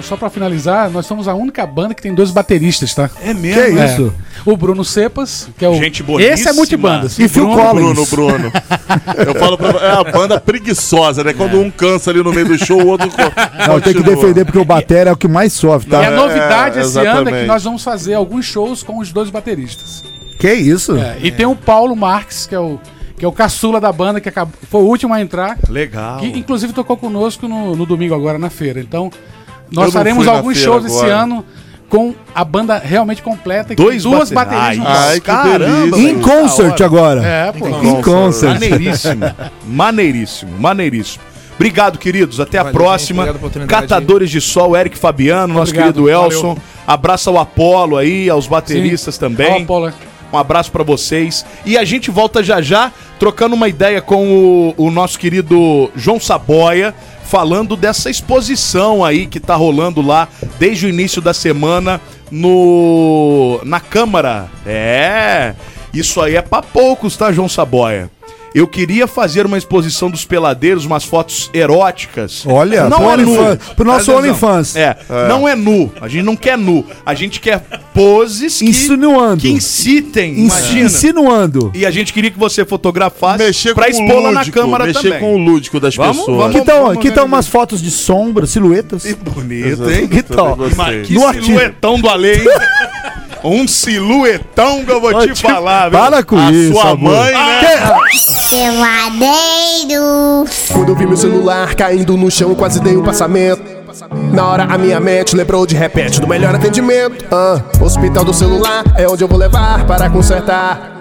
Só pra finalizar, nós somos a única banda que tem dois bateristas, tá? É Que mesmo? É. isso? O Bruno Cepas, que é o. Gente boníssima. Esse é multibandas. E Phil Bruno- Collins. Bruno, Bruno. Eu falo pra é a banda preguiçosa, né? Quando um cansa ali no meio do show, o outro Não, tem que defender porque o Batera é o que mais sofre, E tá? a novidade É, esse ano é que nós vamos fazer alguns shows com os dois bateristas. Que isso? É, E tem o Paulo Marques, que é o, que é o caçula da banda, que acabou, foi o último a entrar. Legal. Que inclusive tocou conosco no, no domingo agora na feira. Então, nós faremos alguns shows esse agora. ano com a banda realmente completa. e Dois com duas bate- baterias no Ai. Ai, Caramba. In concert agora. É, pô. In concert. Maneiríssimo. maneiríssimo, maneiríssimo. Obrigado, queridos. Até a Valeu, próxima. gente. Catadores de Sol, Eric Fabiano, nosso Obrigado, querido Elson. valeu. Abraço ao Apolo aí, aos bateristas Sim. também. Ó, Paula. Um abraço pra vocês. E a gente volta já já, trocando uma ideia com o, o nosso querido João Saboia, falando dessa exposição aí que tá rolando lá desde o início da semana no na Câmara. É, isso aí é pra poucos, tá, João Saboia? Eu queria fazer uma exposição dos peladeiros, umas fotos eróticas. Olha, não pro é nu. OnlyFans- pro nosso. OnlyFans. É, não é nu. A gente não quer nu. A gente quer poses que, Insinuando. que incitem, Ins- imagina. Insinuando. E a gente queria que você fotografasse Mexer pra com expor o lá na lúdico, câmera mexer também. com o lúdico das Vamos, pessoas. vamos. Que tal, vamos que tal umas fotos de sombra, silhuetas? Bonito, hein? Que tal? Que No artigo. siluetão do além. um siluetão que eu vou te falar, viu? Para com A isso, sua amor. mãe, né? Peladeiro. Quando eu vi meu celular caindo no chão, quase dei um passamento. Na hora a minha mente lembrou de repente do melhor atendimento. Ah, hospital do celular é onde eu vou levar para consertar.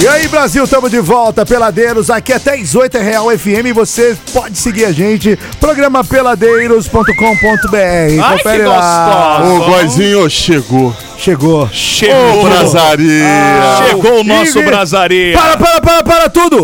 E aí, Brasil, estamos de volta, Peladeiros, aqui até às 8 é Real FM e você pode seguir a gente, programa peladeiros.com.br. Ai, Confere que lá. gostoso. O Goizinho chegou. Chegou. Chegou. Ô, brasaria. Chegou o nosso brasaria. Para, para, para, para tudo!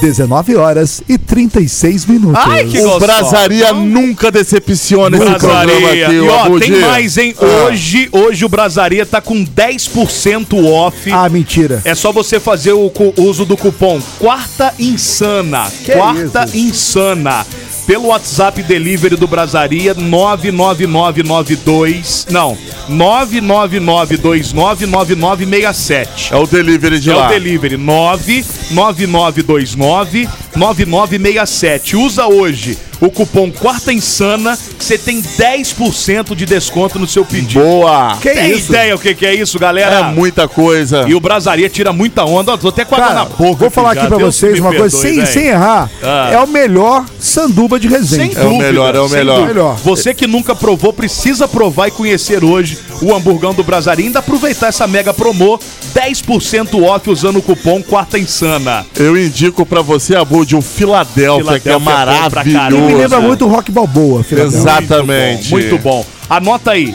19 horas e 36 minutos. Ai, que O gostoso. Brasaria nunca decepciona esse programa Brasaria. aqui, E o ó, Abudi. tem mais, hein? Ah. Hoje, hoje o Brasaria tá com 10% off. Ah, mentira. É só você fazer o cu- uso do cupom Quarta Insana. Que Quarta isso? Insana. Pelo WhatsApp Delivery do Brasaria 99992. Não, 999299967. É o delivery de É lá. o delivery 99929 9967. Usa hoje o cupom Quarta Insana você tem 10% de desconto no seu pedido. Boa. Que tem isso? ideia o que, que é isso, galera? É muita coisa. E o Brasaria tira muita onda. Ó, tô até com água Cara, na boca. vou falar aqui pra Deus vocês uma coisa, sem, sem errar, Ah. é o melhor sanduba de Sem Resende. É o dúvida, melhor, é o melhor. dúvida. Melhor. Você que nunca provou, precisa provar e conhecer hoje o hamburgão do Brasaria. Ainda aproveitar essa mega promo, 10% off usando o cupom Quarta Insana. Eu indico pra você, Abud, o Filadélfia, que é Filadélfia é maravilhoso. Me lembra muito o Rock Balboa, Filadélfia. Exatamente. Muito bom. Muito bom. Anota aí,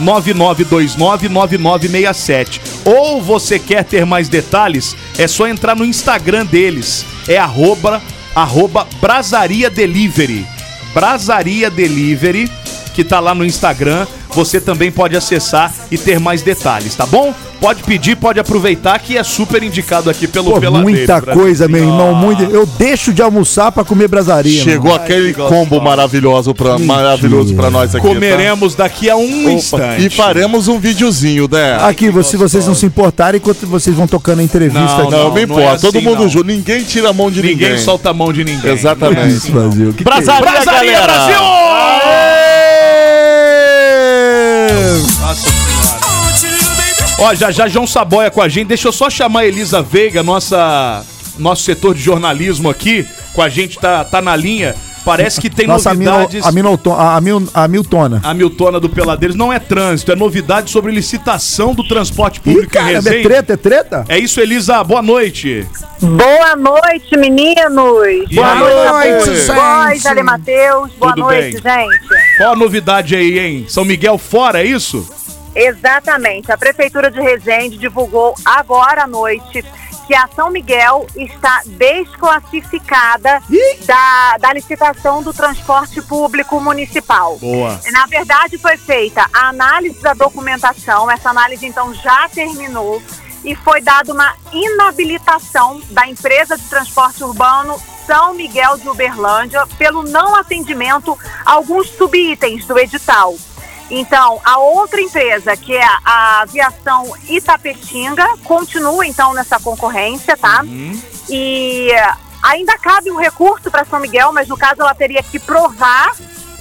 999299967. Ou você quer ter mais detalhes, é só entrar no Instagram deles. É arroba, arroba Brasaria Delivery. Brasaria Delivery, que tá lá no Instagram. Você também pode acessar e ter mais detalhes, tá bom? Pode pedir, pode aproveitar que é super indicado aqui pelo Pô, Peladeiro, muita coisa, meu irmão. Muito... Eu deixo de almoçar pra comer brasaria. Chegou mano. aquele que gostoso. combo maravilhoso pra, maravilhoso pra nós aqui. tá? Comeremos daqui a um Opa, instante. E faremos um videozinho, né? Aqui, se vocês não se importarem, enquanto vocês vão tocando a entrevista Não, aqui. Não, não, me não importa. é Todo assim, mundo não. junto. Ninguém tira a mão de ninguém. Ninguém solta a mão de ninguém. Exatamente. É Isso, Brasil. Que que é Brasaria galera! Brasil! Ó, já já João Saboia com a gente. Deixa eu só chamar a Elisa Veiga, nossa, nosso setor de jornalismo aqui. Com a gente, tá, tá na linha. Parece que tem Nossa, novidades. a, Milton, a, Mil, a Miltona. A Miltona do Peladeiros não é trânsito, é novidade sobre licitação do transporte Ih, público em cara, é treta, é treta? É isso, Elisa. Boa noite. Boa noite, meninos. E Boa aí? noite, Boa gente. Voz, Ale Matheus. Boa Tudo noite, bem? gente. Qual a novidade aí, hein? São Miguel fora, é isso? Exatamente. A Prefeitura de Resende divulgou agora à noite que a São Miguel está desclassificada da, da licitação do transporte público municipal. Boa. Na verdade, foi feita a análise da documentação, essa análise então já terminou e foi dada uma inabilitação da empresa de transporte urbano São Miguel de Uberlândia pelo não atendimento a alguns subitens do edital. Então, a outra empresa, que é a aviação Itapetinga, continua então nessa concorrência, tá? E ainda cabe um recurso para São Miguel, mas no caso ela teria que provar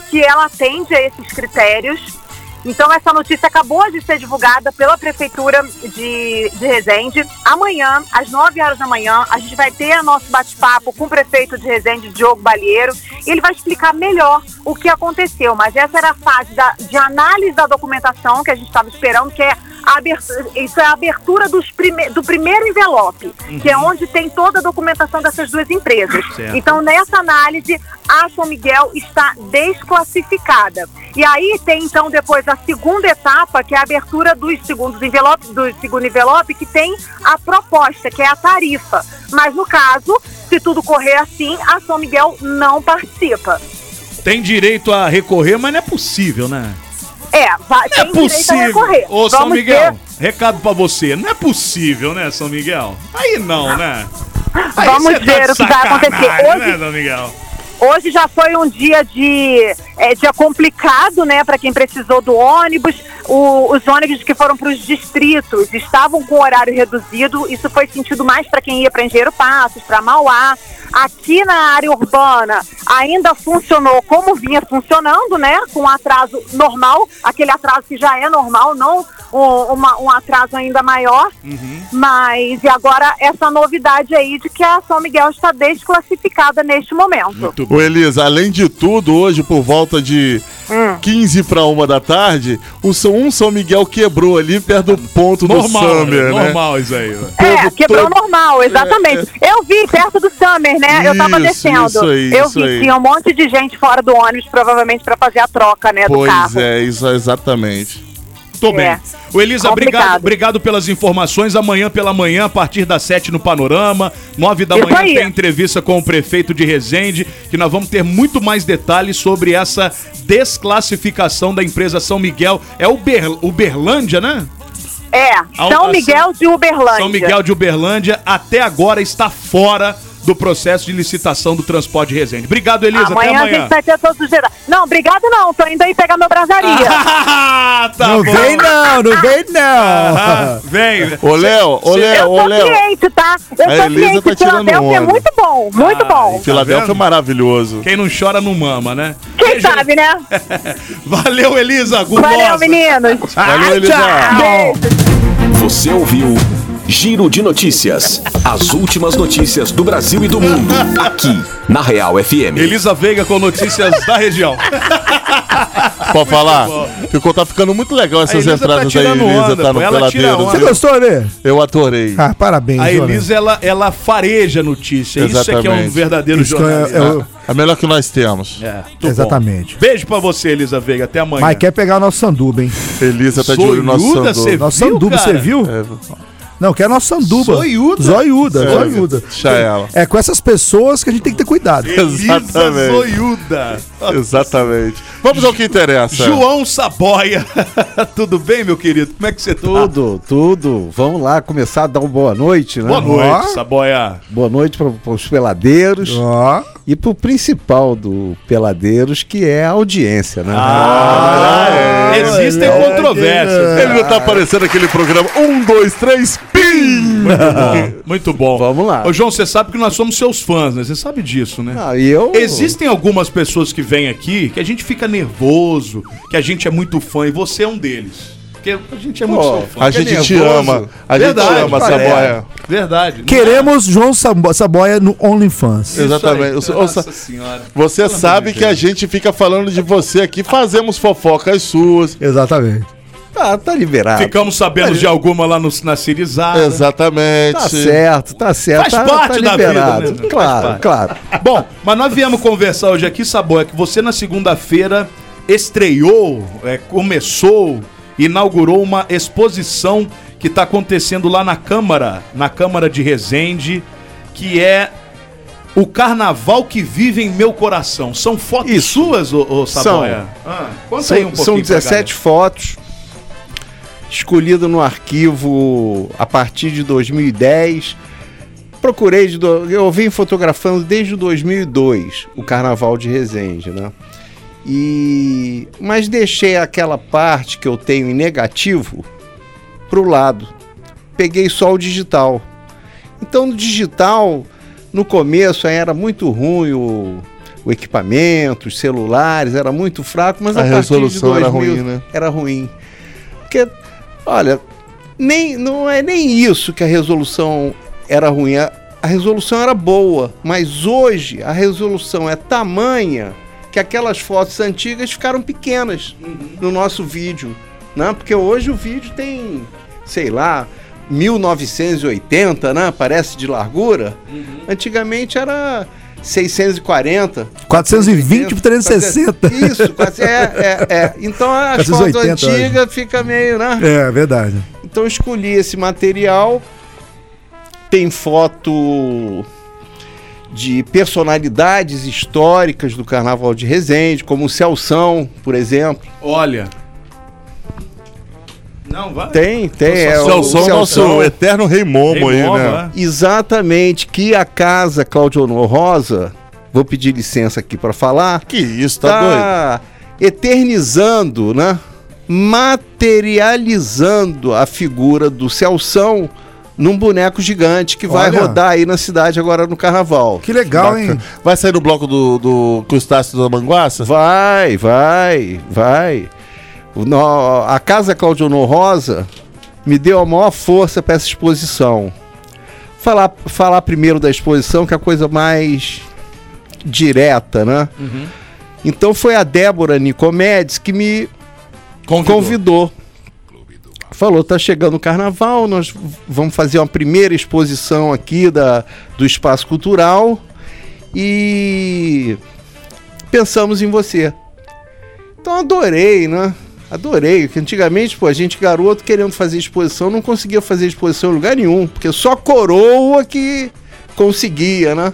que ela atende a esses critérios. Então, essa notícia acabou de ser divulgada pela Prefeitura de, de Resende. Amanhã, às 9 horas da manhã, a gente vai ter nosso bate-papo com o prefeito de Resende, Diogo Balieiro, e ele vai explicar melhor o que aconteceu. Mas essa era a fase da- de análise da documentação que a gente estava esperando, que é abertura, isso é a abertura prime, do primeiro envelope, que é onde tem toda a documentação dessas duas empresas. Certo. Então, nessa análise, a São Miguel está desclassificada. E aí tem, então, depois a segunda etapa, que é a abertura dos segundos envelopes, do segundo envelope, que tem a proposta, que é a tarifa. Mas, no caso, se tudo correr assim, a São Miguel não participa. Tem direito a recorrer, mas não é possível, né? É, vai, Não é possível. Ô, São Vamos Miguel, ver. recado pra você. Não é possível, né, São Miguel? Aí não, né? Aí Vamos tá ver de o que vai acontecer. sacanagem, Hoje- Né, São Miguel? Hoje já foi um dia de é, dia complicado, né, para quem precisou do ônibus. O- os ônibus que foram para os distritos estavam com horário reduzido. Isso foi sentido mais para quem ia para Engenheiro Passos, para Mauá. Aqui na área urbana ainda funcionou como vinha funcionando, né, com atraso normal, aquele atraso que já é normal, não um, uma- um atraso ainda maior. Mas e agora essa novidade aí de que a São Miguel está desclassificada neste momento. Ô Elisa, além de tudo, hoje por volta de Hum. 15 para uma da tarde, o São, um São Miguel quebrou ali perto do ponto Normal, do Summer, né? normal isso aí. velho. É, quebrou todo- normal, exatamente. Eu vi perto do Summer, né? eu tava Isso, descendo. isso aí, eu isso vi, aí. tinha um monte de gente fora do ônibus, provavelmente pra fazer a troca, né, do Pois carro. é, isso é exatamente. Tô bem. É. O Elisa, Complicado. obrigado, obrigado pelas informações. Amanhã pela manhã, a partir das 7 no Panorama. 9 da Isso manhã aí. tem entrevista com o prefeito de Resende, que nós vamos ter muito mais detalhes sobre essa desclassificação da empresa São Miguel. É Uber, Uberlândia, né? É, São Miguel de Uberlândia. São Miguel de Uberlândia até agora está fora do processo de licitação do transporte de Resende. Obrigado, Elisa. Amanhã, até a amanhã. gente vai ter todos os detalhes. Não, obrigado não, tô indo aí pegar meu brasaria. Ah, tá não bom. vem não, não vem não. Ah, vem. Ô Léo, ô eu Léo, ô sou Léo. cliente, tá? Eu A sou Elisa cliente. tá Filadélfia é muito bom, muito bom. Filadélfia vendo? é maravilhoso. Quem não chora não mama, né? Quem sabe, né? Valeu, Elisa. Valeu, Gulosa. meninos. Valeu, Elisa. Beijo. Você ouviu Giro de Notícias. As últimas notícias do Brasil e do mundo. Aqui, na Real FM. Elisa Veiga com notícias da região. Pode falar? Ficou, tá ficando muito legal essas Elisa tá entradas aí, tirando Elisa, onda, tá no peladeiro. Você gostou, né? Eu adorei. Ah, parabéns, A. Elisa, ela, ela fareja notícia. Isso é que é um Exatamente. verdadeiro Isso que é- jornalismo. é melhor que nós temos. É, muito bom. Exatamente. Beijo pra você, Elisa Veiga. Até amanhã. Mas quer pegar o nosso sanduba, hein? Elisa tá de olho no nosso sanduba. Nosso viu, sanduba, você viu? É, Não, quer nosso sanduba. Zoiuda? Zoiuda, É, zoiuda. deixa ela. É com essas pessoas que a gente tem que ter cuidado. Exatamente. Zoiuda. Exatamente. Vamos ao que interessa. João Saboia. Tudo bem, meu querido? Como é que você tá? Tudo, tudo. Vamos lá começar a dar uma boa noite, né? Boa noite, Ó. Saboia. Boa noite para os peladeiros Ó. e para o principal do Peladeiros, que é a audiência, né? Ah, Existem é, controvérsias. Ele não tá aparecendo aquele programa. Um, dois, três, pim! Muito bom. Vamos lá. Ô, João, você sabe que nós somos seus fãs, né? Você sabe disso, né? Ah, e eu. Existem algumas pessoas que vêm aqui que a gente fica nervoso, que a gente é muito fã, e você é um deles. Porque a gente é muito Pô. A gente te nervoso. ama. A Verdade, gente te ama, cara. Saboia. Verdade. Queremos João Sabo- Saboia no OnlyFans. Isso Exatamente. aí. Nossa senhora. Você Pelo sabe amor de que a Deus. gente fica falando de você aqui, fazemos fofocas suas. Exatamente. Ah, tá liberado. Ficamos sabendo de alguma lá no, na Cirizada. Exatamente. Tá certo, tá certo. Faz tá, parte tá da vida, liberado. né? Faz Claro, parte. claro. Bom, mas nós viemos conversar hoje aqui, Saboia, que você na segunda-feira estreou, é, começou, inaugurou uma exposição que está acontecendo lá na Câmara, na Câmara de Resende, que é o Carnaval que vive em meu coração. São fotos Isso. suas, ô, ô Saboia? Ah, conta aí um São, pouquinho são pra 17 fotos escolhidas no arquivo a partir de 2010. Procurei, de do- eu vim fotografando desde o 2002 o Carnaval de Resende, né? E mas deixei aquela parte que eu tenho em negativo pro lado. Peguei só o digital. Então no digital, no começo era muito ruim o, o equipamento, os celulares, era muito fraco, mas A a, partir resolução de era 2000 ruim, né? Era ruim. Porque, olha, nem, não é nem isso que a resolução era ruim. A, a resolução era boa, mas hoje a resolução é tamanha que aquelas fotos antigas ficaram pequenas no nosso vídeo, né? Porque hoje o vídeo tem, sei lá, 1980, né? Parece de largura. Antigamente era 640. 420 por 360. Isso, quase- é, é, é. Então as fotos 480 antigas fica meio, né? É, verdade. Então eu escolhi esse material. Tem foto de personalidades históricas do Carnaval de Resende, como o Celção, por exemplo. Olha. Não, vai. Tem, tem. O Celção, nosso eterno rei Momo Rei aí, Momo, né? Exatamente, que a casa Claudio Honor Rosa, vou pedir licença aqui para falar, Que isso, tá, tá eternizando, né? Materializando a figura do Celção num boneco gigante que vai Olha. rodar aí na cidade agora no carnaval. Que legal, hein? Vai sair no bloco do, do Crustáceo da Manguaça? Vai, vai, vai. No- a Casa Claudio Honor Rosa me deu a maior força para essa exposição. Falar, falar primeiro da exposição, que é a coisa mais direta, né? Então foi a Débora Nicomedes que me Convidou. convidou. Falou, tá chegando o carnaval, nós vamos fazer uma primeira exposição aqui da, do espaço cultural e pensamos em você. Então adorei, né? Adorei, porque antigamente, pô, a gente garoto querendo fazer exposição, não conseguia fazer exposição em lugar nenhum, porque só coroa que conseguia, né?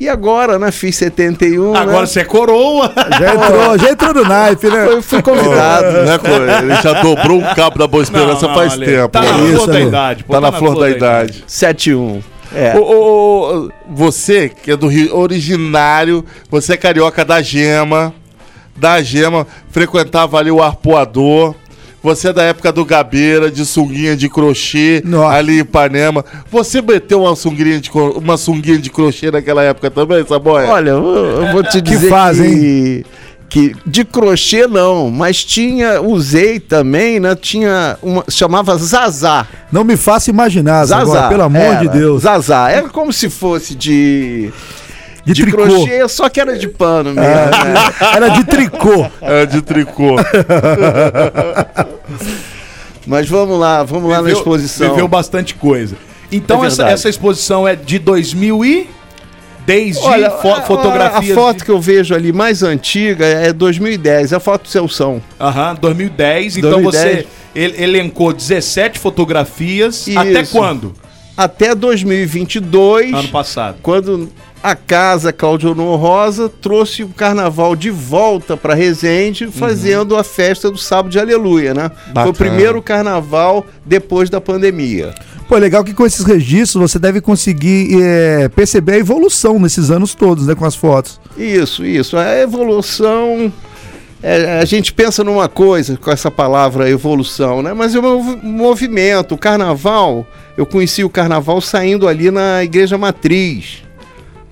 E agora, né, fiz 71, Agora né? você é coroa. Já entrou, já entrou no naipe, né? Fui, fui convidado. né, pô? Ele já dobrou um cabo da Boa Esperança Não, não, faz Ale, tempo. Tá na né? isso, flor da idade. pô, Tá na flor da idade. 71. É. Ô, ô, ô, você, que é do Rio, originário, você é carioca da Gema, da Gema, frequentava ali o arpoador. Você é da época do Gabeira, de sunguinha de crochê, Nossa. ali em Ipanema. Você meteu uma sunguinha de, uma sunguinha de crochê naquela época também, Saboia? Olha, eu, eu vou te dizer faz, que, que de crochê não, mas tinha, usei também, né? Tinha uma, chamava Zazá. Não me faça imaginar, Zazá. agora, pelo amor era, de Deus. Zazá. Era como se fosse de De, de tricô. crochê, só que era de pano mesmo. É, né? Era de tricô. É de tricô. Mas vamos lá, vamos lá na Viveu- exposição. Viveu bastante coisa. Então É essa, essa exposição é de 2000 e... Desde Olha, fo a- fotografias... A, foto que eu vejo ali mais antiga é 2010, é a foto do Celção. Aham, 2010. Então 2010. você el- elencou 17 fotografias. Até Isso. quando? Até 2022. Ano passado. quando a casa Claudio Honor Rosa trouxe o carnaval de volta para Resende, fazendo a festa do sábado de Aleluia, né? Foi Bacana. o primeiro carnaval depois da pandemia. Pô, é legal que com esses registros você deve conseguir é, perceber a evolução nesses anos todos, né? Com as fotos. Isso, isso. A evolução. é, a gente pensa numa coisa com essa palavra evolução, né? Mas é um mov- movimento. O carnaval, eu conheci o carnaval saindo ali na Igreja Matriz.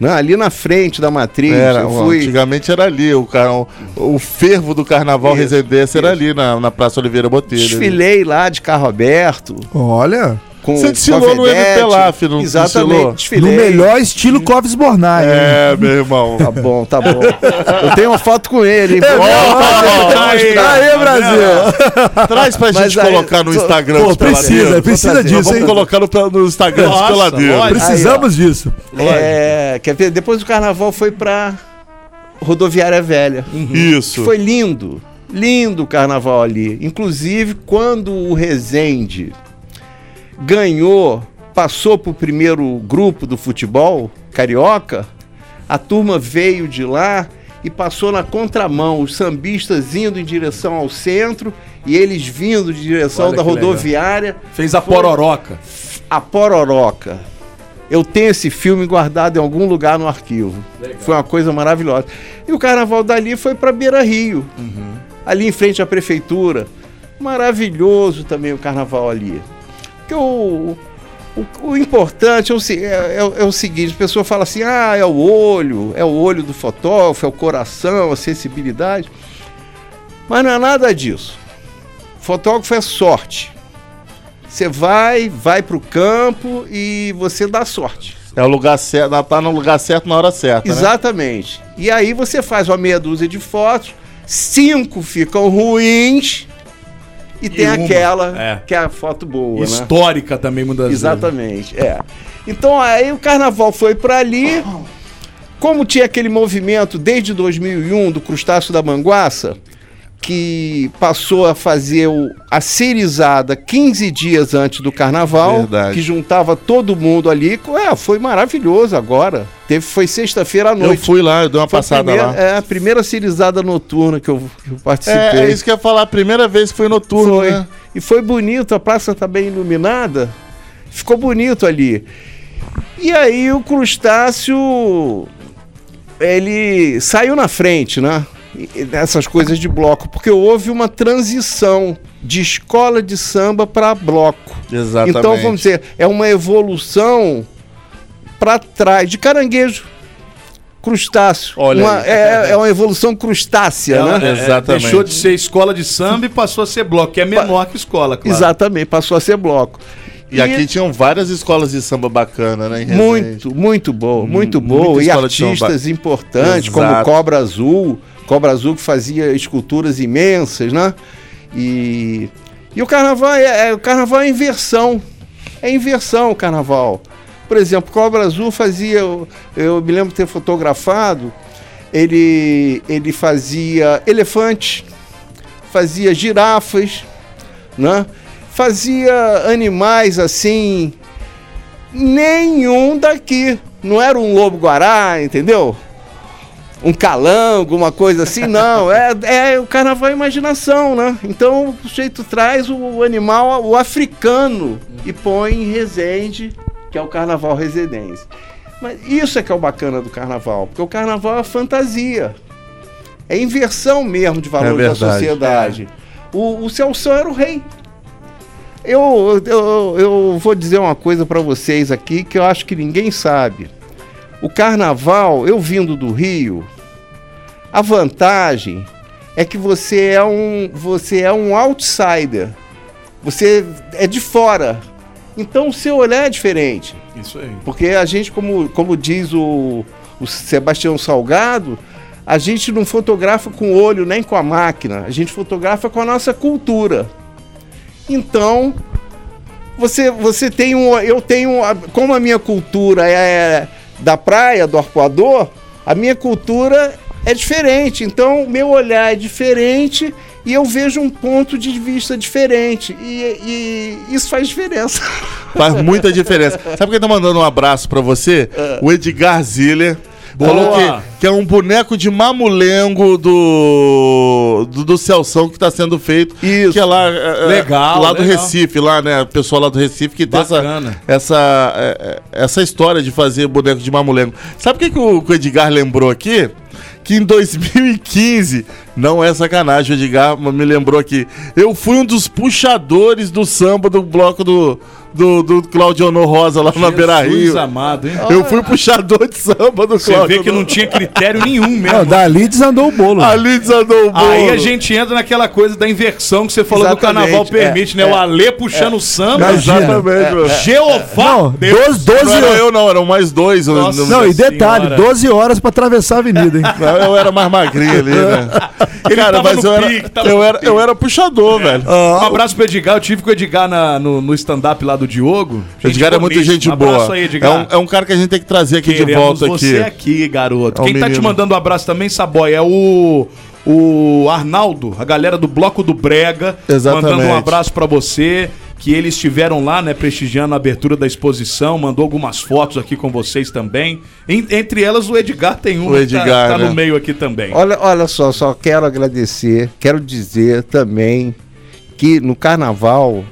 Né? Ali na frente da matriz. Era, eu fui. Antigamente era ali, o, car- o fervo do carnaval Isso, residência era ali na, na Praça Oliveira Botelho. Desfilei lá de carro aberto. Olha. Com Você desfilou no Vedete. MP lá, filho, não desfilou? Exatamente, No desfilei. melhor estilo Clóvis Bornai. É, meu irmão. Tá bom, tá bom. Eu tenho uma foto com ele, hein? Vou Aí, mostrar. aí, Brasil. Traz pra Mas gente aí, colocar no tô- Instagram Pô, precisa, precisa disso, Vamos hein? colocar no, no Instagram Nossa, peladeiros. lógico. Precisamos disso. É, quer ver? Depois do carnaval foi pra Rodoviária Velha. Isso. Foi lindo. Lindo o carnaval ali. Inclusive, quando o Rezende ganhou, passou pro primeiro grupo do futebol carioca, a turma veio de lá e passou na contramão, os sambistas indo em direção ao centro e eles vindo de direção Olha da que legal. rodoviária. Fez a pororoca. A Pororoca. Eu tenho esse filme guardado em algum lugar no arquivo. Foi uma coisa maravilhosa. E o carnaval dali foi para Beira Rio, ali em frente à prefeitura. Maravilhoso também o carnaval ali. Porque o, o, o importante é o, é- é o- é o seguinte: a pessoa fala assim, ah, é o olho, é o olho do fotógrafo, é o coração, a sensibilidade. Mas não é nada disso. Fotógrafo é sorte. Você vai, vai pro campo e você dá sorte. É o lugar certo, tá no lugar certo na hora certa. né? Exatamente. E aí você faz uma meia dúzia de fotos, cinco ficam ruins e, tem uma, aquela é. que é a foto boa, né? Histórica também, muitas vezes. Exatamente, é. Então aí o carnaval foi para ali. Como tinha aquele movimento desde 2001 do crustáceo da manguaça, que passou a fazer o, a serizada 15 dias antes do carnaval, Verdade. que juntava todo mundo ali. É, foi maravilhoso agora. Teve, foi sexta-feira à Eu noite. fui lá, eu dei uma Foi passada primeira, lá. É a primeira serizada noturna que eu, que eu participei. É, é isso que eu ia falar, a primeira vez que foi noturno, Foi. né? E foi bonito, a praça tá bem iluminada. Ficou bonito ali. E aí o crustáceo ele saiu na frente, né? E- e Nessas coisas de bloco, porque houve uma transição de escola de samba para bloco. Exatamente. Então vamos dizer, é uma evolução para trás de caranguejo. Crustáceo. Olha Uma- é, é uma evolução crustácea, Ela, né? é, é, deixou de ser escola de samba e passou a ser bloco, que é menor que escola, claro. Exatamente, passou a ser bloco. E aqui tinham várias escolas de samba bacana, né? Muito, muito boa, muito Hum, muita boa. E artistas importantes, como Exato. Cobra Azul. Cobra Azul que fazia esculturas imensas, né? E, e o carnaval é, é- o carnaval é inversão. É inversão o carnaval. Por exemplo, Cobra Azul fazia. Eu, eu me lembro de ter fotografado. Ele, ele fazia elefantes, fazia girafas, né? Fazia animais assim. Nenhum daqui. Não era um lobo-guará, entendeu? Um calango, uma coisa assim, não. É, é o carnaval é imaginação, né? Então o sujeito traz o animal, o africano, e põe em Resende, que é o carnaval residência. Mas isso é que é o bacana do carnaval, porque o carnaval é fantasia. É inversão mesmo de valores É da sociedade. O, o Celso era o rei. Eu, eu, eu vou dizer uma coisa para vocês aqui que eu acho que ninguém sabe. O carnaval, eu vindo do Rio, a vantagem é que você é um, você é um outsider. Você é de fora. Então o seu olhar é diferente. Isso aí. Porque a gente, como, como diz o, o Sebastião Salgado, a gente não fotografa com o olho nem com a máquina, a gente fotografa com a nossa cultura. Então, você, você tem um. Eu tenho. Como a minha cultura é da praia, do arpoador, a minha cultura é diferente. Então, meu olhar é diferente e eu vejo um ponto de vista diferente. E, e isso faz diferença. Faz muita diferença. Sabe quem tá mandando um abraço pra você? O Edgar Ziller. Boa. Falou que, que é um boneco de mamulengo do, do, do Celção que tá sendo feito. Isso. Que é lá, é, é, Legal, lá do legal. Recife, lá, né? O pessoal lá do Recife que tem essa, Bacana. essa, é, é, essa história de fazer boneco de mamulengo. Sabe o que, que o, que o Edgar lembrou aqui? Que em 2015, não é sacanagem, o Edgar me lembrou aqui. Eu fui um dos puxadores do samba do bloco do, do, do Claudio Honor Rosa lá na Beira Jesus Rio. amado, hein? Eu fui puxador de samba do Você Claudio vê que não tinha critério nenhum mesmo. Não, dali desandou o bolo. Ali desandou o bolo. Aí a gente entra naquela coisa da inversão que você falou do Exatamente, carnaval é, permite, né? é, o Alê puxando o samba. Imagina. Exatamente, mano. Jeová! Não, Deus. 12, 12 Não era horas. eu, não, eram mais dois. Nossa. Não, e detalhe, Senhora. 12 horas pra atravessar a avenida, hein? Eu era mais magrinho ali, né? Ele Cara, tava mas no eu era, pique, tava eu, era, eu era puxador, velho. Um abraço pro Edgar. Eu tive com o Edgar na- no, no stand-up lá do Diogo. O Edgar é muito boníssima. gente Um boa. aí, é, um, é um cara que a gente tem que trazer aqui de Queremos volta você aqui. aqui, garoto. É um Quem tá te menino. mandando um abraço também, Saboy, é o o Arnaldo, a galera do Bloco do Brega, Exatamente. mandando um abraço pra você, que eles estiveram lá, né, prestigiando a abertura da exposição, mandou algumas fotos aqui com vocês também. En- entre elas o Edgar tem uma O que tá- tá, né? no meio aqui também. Olha, olha só, só quero agradecer, quero dizer também que no carnaval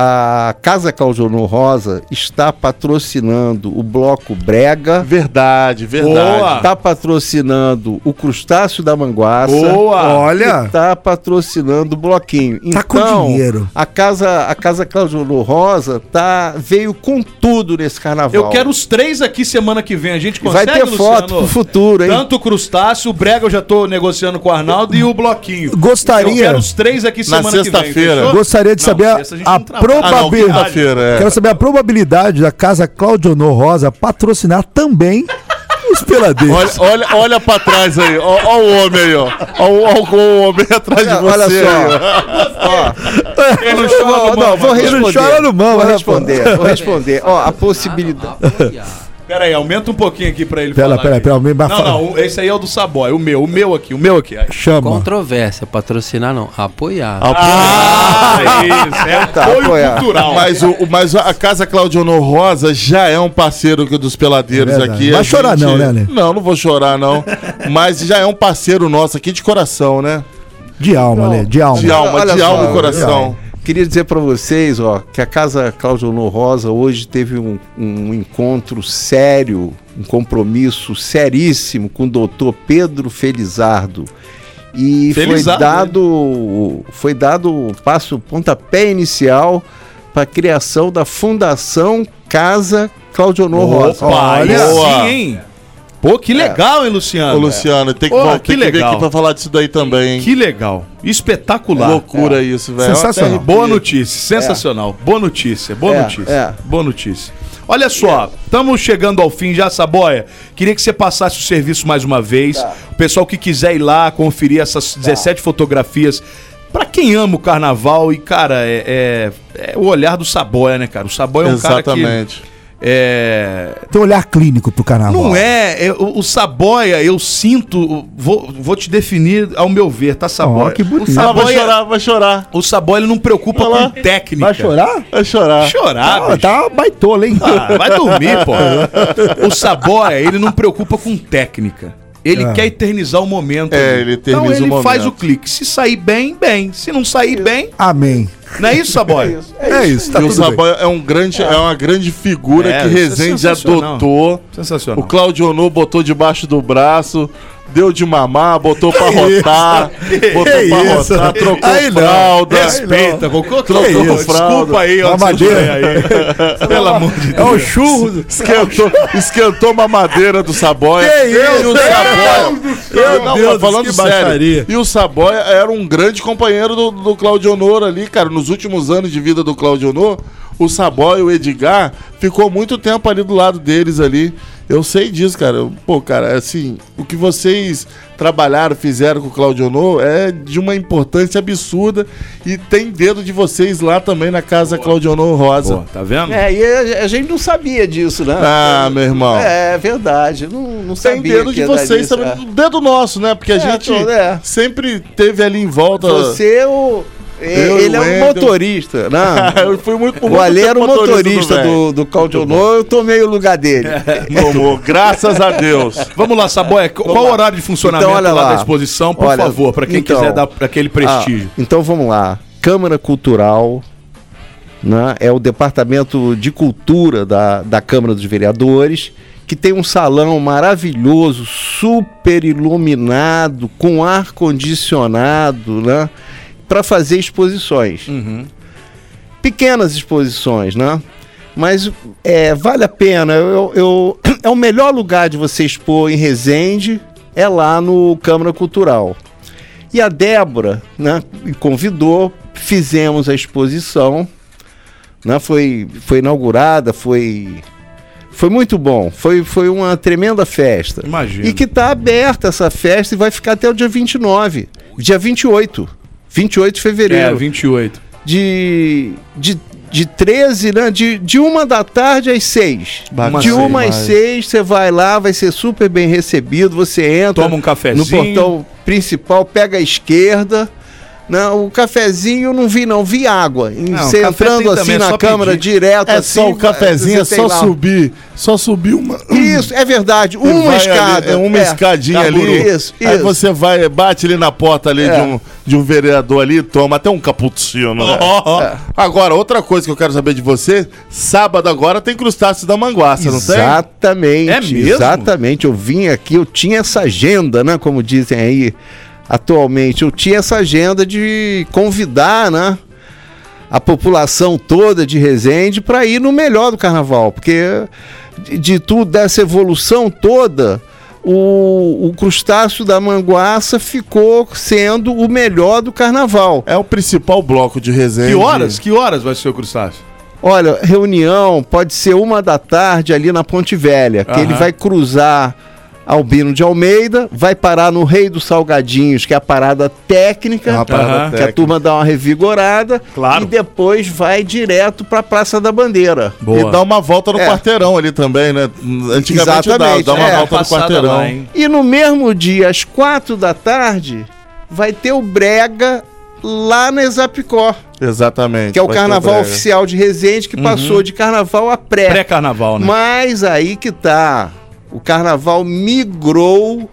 a Casa Claudionor Rosa está patrocinando o Bloco Brega, Verdade, verdade. Boa. está patrocinando o Crustáceo da Manguaça. Boa! Olha. Está patrocinando o bloquinho. Tá com dinheiro. A casa, a casa Claudionor Rosa tá veio com tudo nesse carnaval. Eu quero os três aqui semana que vem. A gente E vai consegue, ter foto Luciano? pro futuro, hein? Tanto o Crustáceo, o Brega eu já tô negociando com o Arnaldo e o Bloquinho. Gostaria- Eu quero os três aqui Na semana que vem. sexta-feira. fechou? Gostaria de Não, saber a, a não. Ah, não, probabilidade. quinta-feira, é. Quero saber a probabilidade da casa Claudio Honor Rosa patrocinar também os peladeiros. Olha, olha, olha pra trás aí, ó, ó o homem aí, ó. Ó, o- ó o homem atrás de Olha, você. olha aí, só. ó. Ó, Ele não chora no não, mama. vou Ele não responder. chora no vou responder, vou responder. Ó, a possibilidade. Pera aí, aumenta um pouquinho aqui pra ele Pera, falar. pera, aqui. pera, Não, não, esse aí é o do Saboy, o meu, o meu aqui, o meu aqui. Aí. Chama. Controvérsia, patrocinar não, apoiar. Ah, isso, é Tá, apoio apoiar. cultural. Mas, o, mas a Casa Claudio Rosa já é um parceiro dos peladeiros É aqui. Vai chorar não, né, Lê? Não, não vou chorar não. mas já é um parceiro nosso aqui de coração, né? De alma, Lê, de alma. De alma, Olha de alma e coração. Queria dizer para vocês, ó, que a Casa Cláudio Honor Rosa hoje teve um, um encontro sério, um compromisso seríssimo com o doutor Pedro Felizardo. E Felizardo, foi dado foi dado o passo o pontapé inicial para a criação da Fundação Casa Cláudio Honor Rosa. Boa. sim, hein? Pô, que legal, hein, Luciano? Ô, Luciano, tem que, Pô, vol- que tem que vir legal. aqui pra falar disso daí também, hein? Que legal. Espetacular. loucura isso, velho. Sensacional. Boa notícia, sensacional. Boa notícia, boa É, notícia. é. Boa notícia. Olha só, estamos chegando ao fim já, Saboia. Queria que você passasse o serviço mais uma vez. O pessoal que quiser ir lá conferir essas 17 fotografias. Pra quem ama o carnaval e, cara, é, é- é o olhar do Saboia, né, cara? O Saboia é um cara que. É, Tem um olhar clínico pro carnaval. não é, é, o, o Saboia, eu sinto, vou, vou te definir ao meu ver, tá, Saboia? Ó, que bonito. O Ah, vai Saboia, chorar, vai chorar. o Saboia ele não preocupa com técnica. Vai chorar? Vai chorar. Chorar, Ah, bicho. tá baitola, hein? Ah, vai dormir, pô. O Saboia, ele não preocupa com técnica. Ele Ah. quer eternizar o momento. É, ele então eterniza ele o faz o momento. clique. Se sair bem, bem. Se não sair bem, Amém. Não é isso, Saboia? É isso, tá e o bem. Saboia é, um grande, é. uma grande figura É, que isso é Rezende sensacional. adotou. Sensacional. O Claudio Honor botou debaixo do braço, deu de mamar, botou pra rotar, botou Que pra isso? rotar, trocou Aí não. fralda. Respeita, Cocô. Trocou Desculpa fralda. aí, ó. Mamadeira. aí. Pelo amor de É Deus. o churro. Esquentou, esquentou mamadeira do Saboia. Que e o isso? Saboia. Meu Não, Deus, falando que sério. baixaria. E o Saboia era um grande companheiro do, do Claudio Honor ali, cara. Nos últimos anos de vida do Claudio Honor, o Saboia e o Edgar ficou muito tempo ali do lado deles ali. Eu sei disso, cara. Pô, cara, assim, o que vocês trabalharam, fizeram com o Claudio Honor é de uma importância absurda e tem dedo de vocês lá também na casa Claudio Honor Rosa. Pô, tá vendo? É, e a, a gente não sabia disso, né? Ah, meu irmão. É verdade, não, não Tem sabia. dedo que de vocês também. é. Dedo nosso, né? Porque a É, gente tô- é. sempre teve ali em volta. Você, o, Eu, ele é um Wendel. motorista, né? eu fui muito O Ale era o motorista velho. do, do Claudio Honor, eu tomei o lugar dele. Tomou, graças a Deus. Vamos lá, Saboia. Qual o horário de funcionamento Então, olha lá lá. da exposição, por Olha, favor, pra quem então, quiser dar aquele prestígio. Ah, então vamos lá. Câmara Cultural, né, é o departamento de cultura da, da Câmara dos Vereadores, que tem um salão maravilhoso, super iluminado, com ar condicionado, né, para fazer exposições. Pequenas exposições, né? Mas é, vale a pena. Eu, eu- é o melhor lugar de você expor em Resende, é lá no Câmara Cultural. E a Débora né, me convidou, fizemos a exposição, né, foi, foi inaugurada, foi, foi muito bom, foi, foi uma tremenda festa. Imagino. E que está aberta essa festa e vai ficar até o dia 29, dia 28, 28 de É, fevereiro. 28. De, de, de 13, né? De, de uma da tarde às 6. Bacana de uma às demais. 6, você vai lá, vai ser super bem recebido. Você entra Toma um cafezinho. no portão principal, pega a esquerda. Não, o cafezinho eu não vi, não, vi água. E Não, você entrando assim também, na só câmara pedir. direto, É assim. só o cafezinho, é só lá. subir. Só subir uma. Isso, é verdade. Uma escada. ali, é uma é, escadinha tá ali. Isso, Aí isso. você vai, bate ali na porta ali É. de, um, de um vereador ali, toma até um cappuccino. né? É. Agora, outra coisa que eu quero saber de você: sábado agora tem crustáceos da manguaça, não tem? Exatamente. É mesmo? Exatamente. Eu vim aqui, eu tinha essa agenda, né? Como dizem aí atualmente, eu tinha essa agenda de convidar, né? A população toda de Resende para ir no melhor do carnaval, porque de, de tudo, dessa evolução toda, o, o crustáceo da manguaça ficou sendo o melhor do carnaval. É o principal bloco de resenha. Que horas? Que horas vai ser o crustáceo? Olha, reunião pode ser uma da tarde ali na Ponte Velha, que Aham. ele vai cruzar Albino de Almeida, vai parar no Rei dos Salgadinhos, que é a parada técnica, É uma parada que a turma dá uma revigorada, Claro. e depois vai direto pra Praça da Bandeira. E dá uma volta no É. quarteirão ali também, né? Antigamente dá, Exatamente, dá uma é. volta no quarteirão. lá? E no mesmo dia, às quatro da tarde, vai ter o Brega lá na Exapicó, Exatamente. que é o carnaval oficial de Resende, que passou de carnaval a pré. Pré-carnaval, né? Mas aí que tá. O carnaval migrou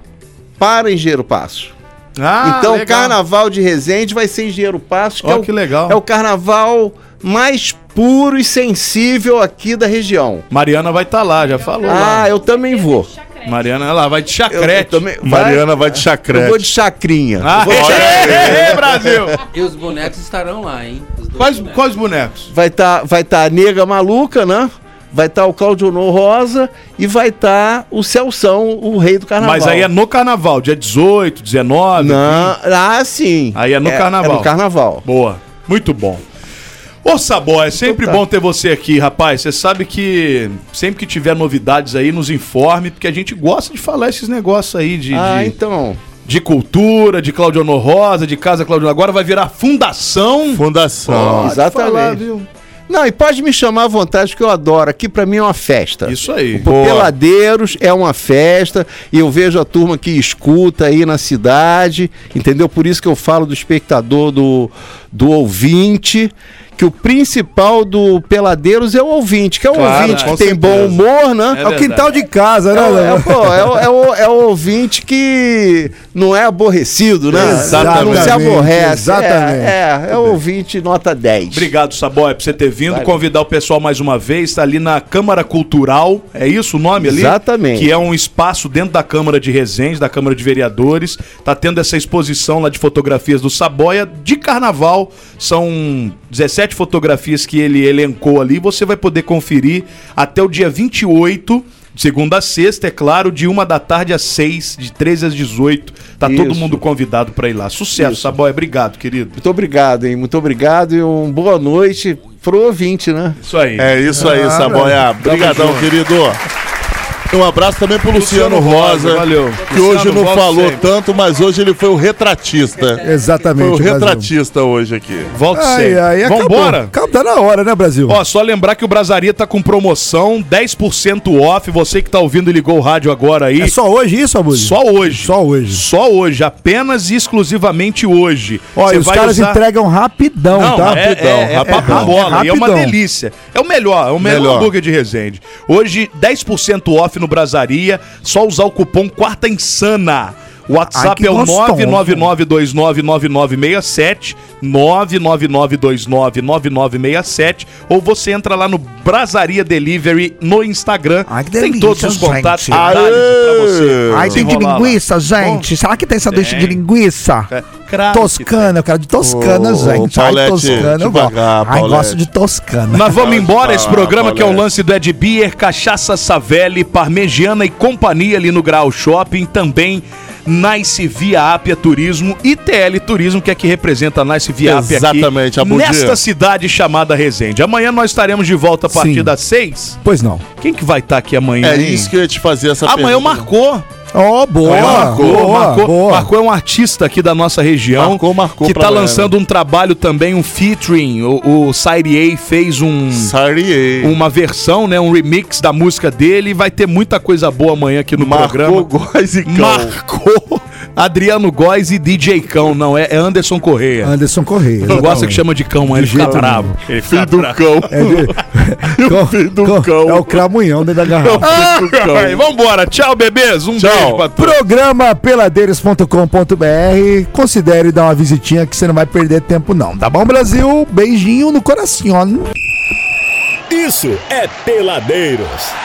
para Engenheiro Passo. Ah, então, o legal. carnaval de Resende vai ser Engenheiro Passo, que, Ó, é, o, que legal. é o carnaval mais puro e sensível aqui da região. Mariana vai estar lá, já falou. Ah, lá. eu também vou. Mariana, ela vai de Eu, eu chacrete. também, Mariana vai de Eu chacrete. vou de chacrinha. Ah, Eu vou- é, é, Brasil! E os bonecos estarão lá, hein? Quais, bonecos. quais bonecos? Vai estar vai tá a Nega Maluca, né? Vai estar o Claudio Honor Rosa e vai estar o Celção, o rei do carnaval. Mas aí é no carnaval, dia 18, 19. Não, ah, sim. Aí é no carnaval. É no carnaval. Boa. Muito bom. Ô Sabó, é sempre Então tá. bom ter você aqui, rapaz. Você sabe que sempre que tiver novidades aí, nos informe, porque a gente gosta de falar esses negócios aí de, Ah, de, então. de cultura, de Claudio Honor Rosa, de Casa Claudio Agora vai virar fundação. Fundação. Pode Exatamente. falar, viu? Não, e pode me chamar à vontade, que eu adoro. Aqui pra mim é uma festa. Isso aí. O Peladeiros é uma festa e eu vejo a turma que escuta aí na cidade, entendeu? Por isso que eu falo do espectador, do, do ouvinte, que o principal do Peladeiros é o ouvinte, que é o Claro, ouvinte que tem bom certeza. humor, né? É É o quintal de casa, né? É, o- é, pô, é, o- é o, é o ouvinte que não é aborrecido, né? Exatamente. Não se aborrece. Exatamente. É, é, é o ouvinte nota 10. Obrigado, Saboy, por você ter vindo. Vale. Convidar o pessoal mais uma vez. Está ali na Câmara Cultural. É isso o nome ali? Exatamente. Que é um espaço dentro da Câmara de Resende, da Câmara de Vereadores. Tá tendo essa exposição lá de fotografias do Saboia de carnaval. São 17 fotografias que ele elencou ali. Você vai poder conferir até o dia 28. de Segunda a sexta, é claro, de uma da tarde às seis, de 13 às 18. Tá todo Isso. mundo convidado para ir lá. Sucesso, Isso. Saboia. Obrigado, querido. Muito obrigado, hein? Muito obrigado e uma boa noite pro ouvinte, né? Isso aí. É isso aí, Ah, Saboia. Obrigadão, querido. Um abraço também pro Luciano, Luciano Rosa, Rosa, valeu. que Luciano, hoje não falou sempre. tanto, mas hoje ele foi o retratista. Exatamente. Foi o Brasil. retratista hoje aqui. Volte Ai, sempre. ai, acabou. Vambora? Acabou, tá na hora, né, Brasil? Ó, só lembrar que o Brasaria tá com promoção, 10% off. Você que tá ouvindo e ligou o rádio agora aí. É só hoje isso, Abuzi? Só hoje. Só hoje. Só hoje, apenas e exclusivamente hoje. Ó, e os caras entregam rapidão, Não, tá? é, é, é papo rapidão, bola, e é uma rapidão. delícia. É o melhor, é o melhor, Melhor. hambúrguer de Resende. Hoje, 10% off no Brasaria, só usar o cupom Quarta Insana. O Ai, WhatsApp que é o gostoso. 999299967, 999299967, ou você entra lá no Brasaria Delivery no Instagram. Ai, que tem delícia, todos os contatos, gente. detalhes pra você. Ai, tem de desenrolar lá. linguiça, gente. Será que tem sanduíche de Tem. linguiça? É, Toscana, eu quero de toscana, Ô, gente. Paulette, Ai, toscana, eu gosto. Ai, gosto de toscana. Nós vamos embora, esse Ah, programa que é o lance do Ed Beer, Cachaça Savelli, Parmegiana e Companhia ali no Grau Shopping, também Nice Via Apia Turismo e TL Turismo, que é que representa a Nice Via Apia Exatamente, aqui, nesta cidade chamada Resende. Amanhã nós estaremos de volta a partir Sim. das seis. Pois não. Quem que vai estar aqui amanhã, É hein? isso que eu ia te fazer essa Amanhã pergunta. Marcou. Ó, boa. Marcou, boa, marcou, boa. marcou é um artista aqui da nossa região Marcou, marcou que tá lançando um trabalho também, um featuring. O, o A fez um Sorry. uma versão, né, um remix da música dele. e Vai ter muita coisa boa amanhã aqui no Marcou programa. Góis e Cão. Marcou Adriano Góes e DJ Cão, não, é é Anderson Correia. Anderson Correia. Não gosta que chama de cão, mas ele fica bravo. Ele fica Filho do bravo. cão. É, de... o filho do cão. é o cramunhão dentro da garrafa. Filho do cão. Ai, vambora, tchau, bebês. Um Tchau. Beijo pra todos. Programa peladeiros.com.br. Considere dar uma visitinha que você não vai perder tempo, não. Tá bom, Brasil? Beijinho no coração. Isso é Peladeiros.